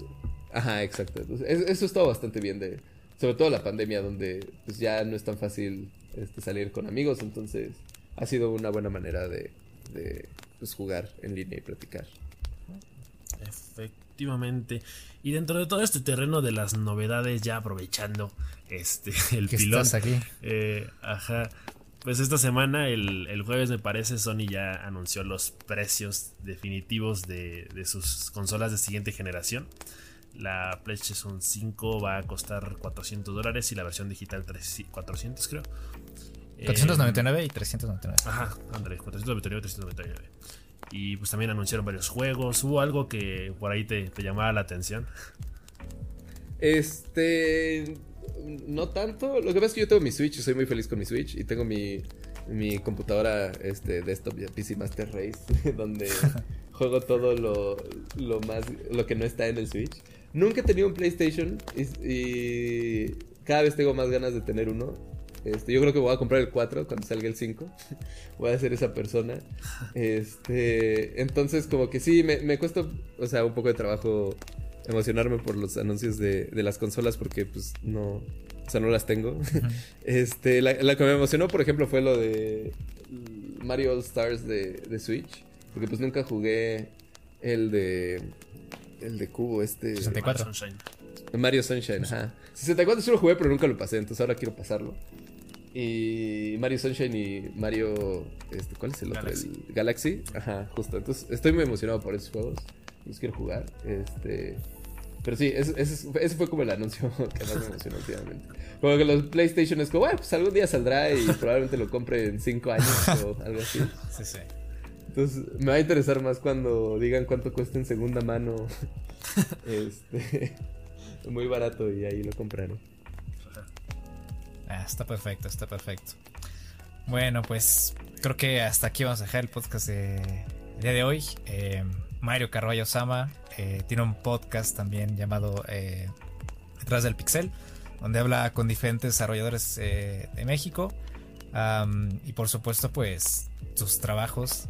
Ajá, exacto. eso está bastante bien de... Sobre todo la pandemia, donde pues ya no es tan fácil este, salir con amigos, entonces ha sido una buena manera de, de pues, jugar en línea y practicar. Efectivamente. Y dentro de todo este terreno de las novedades, ya aprovechando este el pilón. aquí? Eh, ajá. Pues esta semana, el, jueves me parece, Sony ya anunció los precios definitivos de, sus consolas de siguiente generación. La PlayStation 5 va a costar 400 dólares y la versión digital 400 creo. 499 y 399. Ajá, André, 499 y 399. Y pues también anunciaron varios juegos. ¿Hubo algo que por ahí te, te llamaba la atención? Este no tanto. Lo que pasa es que yo tengo mi Switch y soy muy feliz con mi Switch. Y tengo mi, mi computadora este, desktop PC Master Race, donde juego todo lo, lo, más, lo que no está en el Switch. Nunca he tenido un PlayStation y, cada vez tengo más ganas de tener uno. Este, yo creo que voy a comprar el 4 cuando salga el 5. voy a ser esa persona. Este, entonces como que sí, me, me cuesta, o sea, un poco de trabajo emocionarme por los anuncios de, de las consolas porque pues no, o sea, no las tengo. este, la, que me emocionó, por ejemplo, fue lo de Mario All Stars de, de Switch, porque pues nunca jugué el de el de cubo este 64 Mario Sunshine. Mario Sunshine, ajá. 64 sí lo jugué, pero nunca lo pasé, entonces ahora quiero pasarlo. Y Mario Sunshine y Mario. Este, ¿Cuál es el otro? Galaxy. El Galaxy. Ajá, justo. Entonces estoy muy emocionado por esos juegos. Los quiero jugar. Este. Pero sí, ese, ese- ese fue como el anuncio que más me emocionó últimamente. Como que los PlayStation es como, bueno, pues algún día saldrá y probablemente lo compre en 5 años o algo así. Sí, sí. Entonces me va a interesar más cuando digan cuánto cuesta en segunda mano. este. Muy barato y ahí lo compraré. Ah, está perfecto, está perfecto. Bueno, pues creo que hasta aquí vamos a dejar el podcast de día de hoy. Eh, Mario Carballo Sama eh, tiene un podcast también llamado eh, Detrás del Pixel, donde habla con diferentes desarrolladores de México. Y por supuesto, pues tus trabajos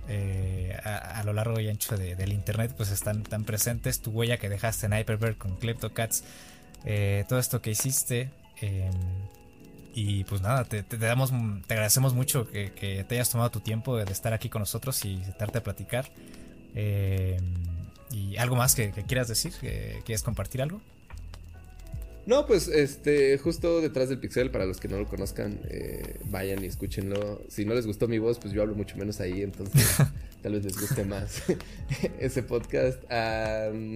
a, lo largo y ancho de- del internet pues están tan presentes. Tu huella que dejaste en Hyperbird con Kleptocats, todo esto que hiciste. Y pues nada, te, te damos, te agradecemos mucho que, que te hayas tomado tu tiempo de estar aquí con nosotros y sentarte a platicar. Eh, y algo más que, que quieras decir, que quieres compartir algo. No, pues este, justo detrás del pixel, para los que no lo conozcan, eh, vayan y escúchenlo. Si no les gustó mi voz, pues yo hablo mucho menos ahí, entonces tal vez les guste más ese podcast.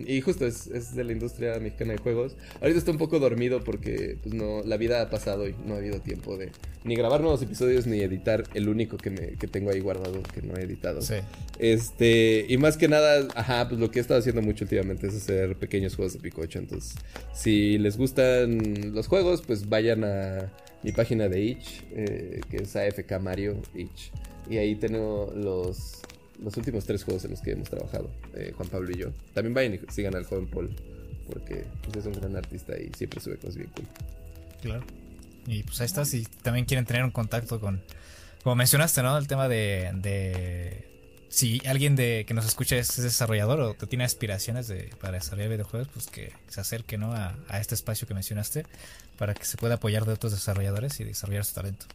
Y justo es, es de la industria mexicana de juegos. Ahorita está un poco dormido porque pues no, la vida ha pasado y no ha habido tiempo de ni grabar nuevos episodios ni editar el único que, me, que tengo ahí guardado que no he editado. Sí. Este, y más que nada, ajá, pues lo que he estado haciendo mucho últimamente es hacer pequeños juegos de Picocho. Entonces, si les los juegos, pues vayan a mi página de itch, eh, que es AFK Mario itch. Y ahí tengo los, los últimos tres juegos en los que hemos trabajado, eh, Juan Pablo y yo. También vayan y sigan al joven Paul, porque pues, es un gran artista y siempre sube cosas bien cool. Claro. Y pues ahí está, si también quieren tener un contacto con, como mencionaste, ¿no? El tema de si alguien de que nos escucha es desarrollador o que tiene aspiraciones de, para desarrollar videojuegos, pues que se acerque, ¿no? A, a este espacio que mencionaste para que se pueda apoyar de otros desarrolladores y desarrollar su talento.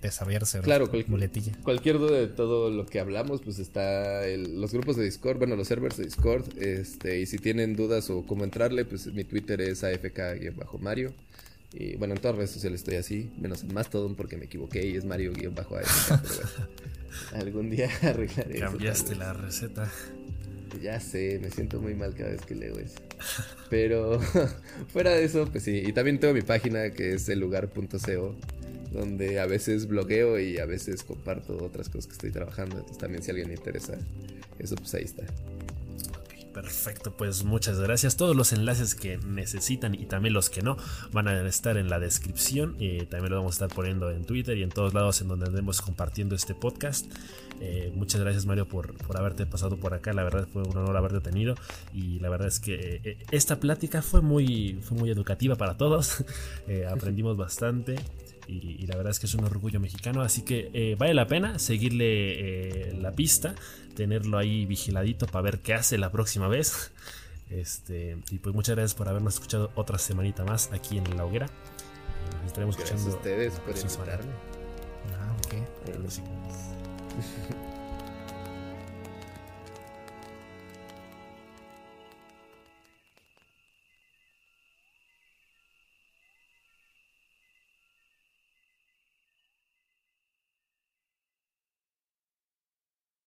Desarrollarse. Claro, cual- muletilla. Cualquier duda de todo lo que hablamos, pues está el- los grupos de Discord, bueno, los servers de Discord, este, y si tienen dudas o cómo entrarle, pues mi Twitter es afk-mario. Y bueno, en todas las redes sociales estoy así, menos en Mastodon porque me equivoqué y es mario-afk, pero bueno, algún día arreglaré eso, Cambiaste la receta. Ya sé, me siento muy mal cada vez que leo eso. Pero fuera de eso, pues sí, y también tengo mi página que es ellugar.co donde a veces blogueo y a veces comparto otras cosas que estoy trabajando. Entonces también si a alguien le interesa eso, pues ahí está. Perfecto, pues muchas gracias. Todos los enlaces que necesitan y también los que no van a estar en la descripción. Eh, también lo vamos a estar poniendo en Twitter y en todos lados en donde andemos compartiendo este podcast. Eh, muchas gracias Mario por, por haberte pasado por acá. La verdad fue un honor haberte tenido y la verdad es que eh, esta plática fue muy, fue muy educativa para todos. Eh, aprendimos bastante. Y, y la verdad es que es un orgullo mexicano, así que eh, vale la pena seguirle eh, la pista, tenerlo ahí vigiladito para ver qué hace la próxima vez. Este, y pues muchas gracias por habernos escuchado otra semanita más aquí en La Hoguera. Eh, Nos estaremos Gracias a escuchando. ustedes por invitarme. Ah, ok. Eh, sí.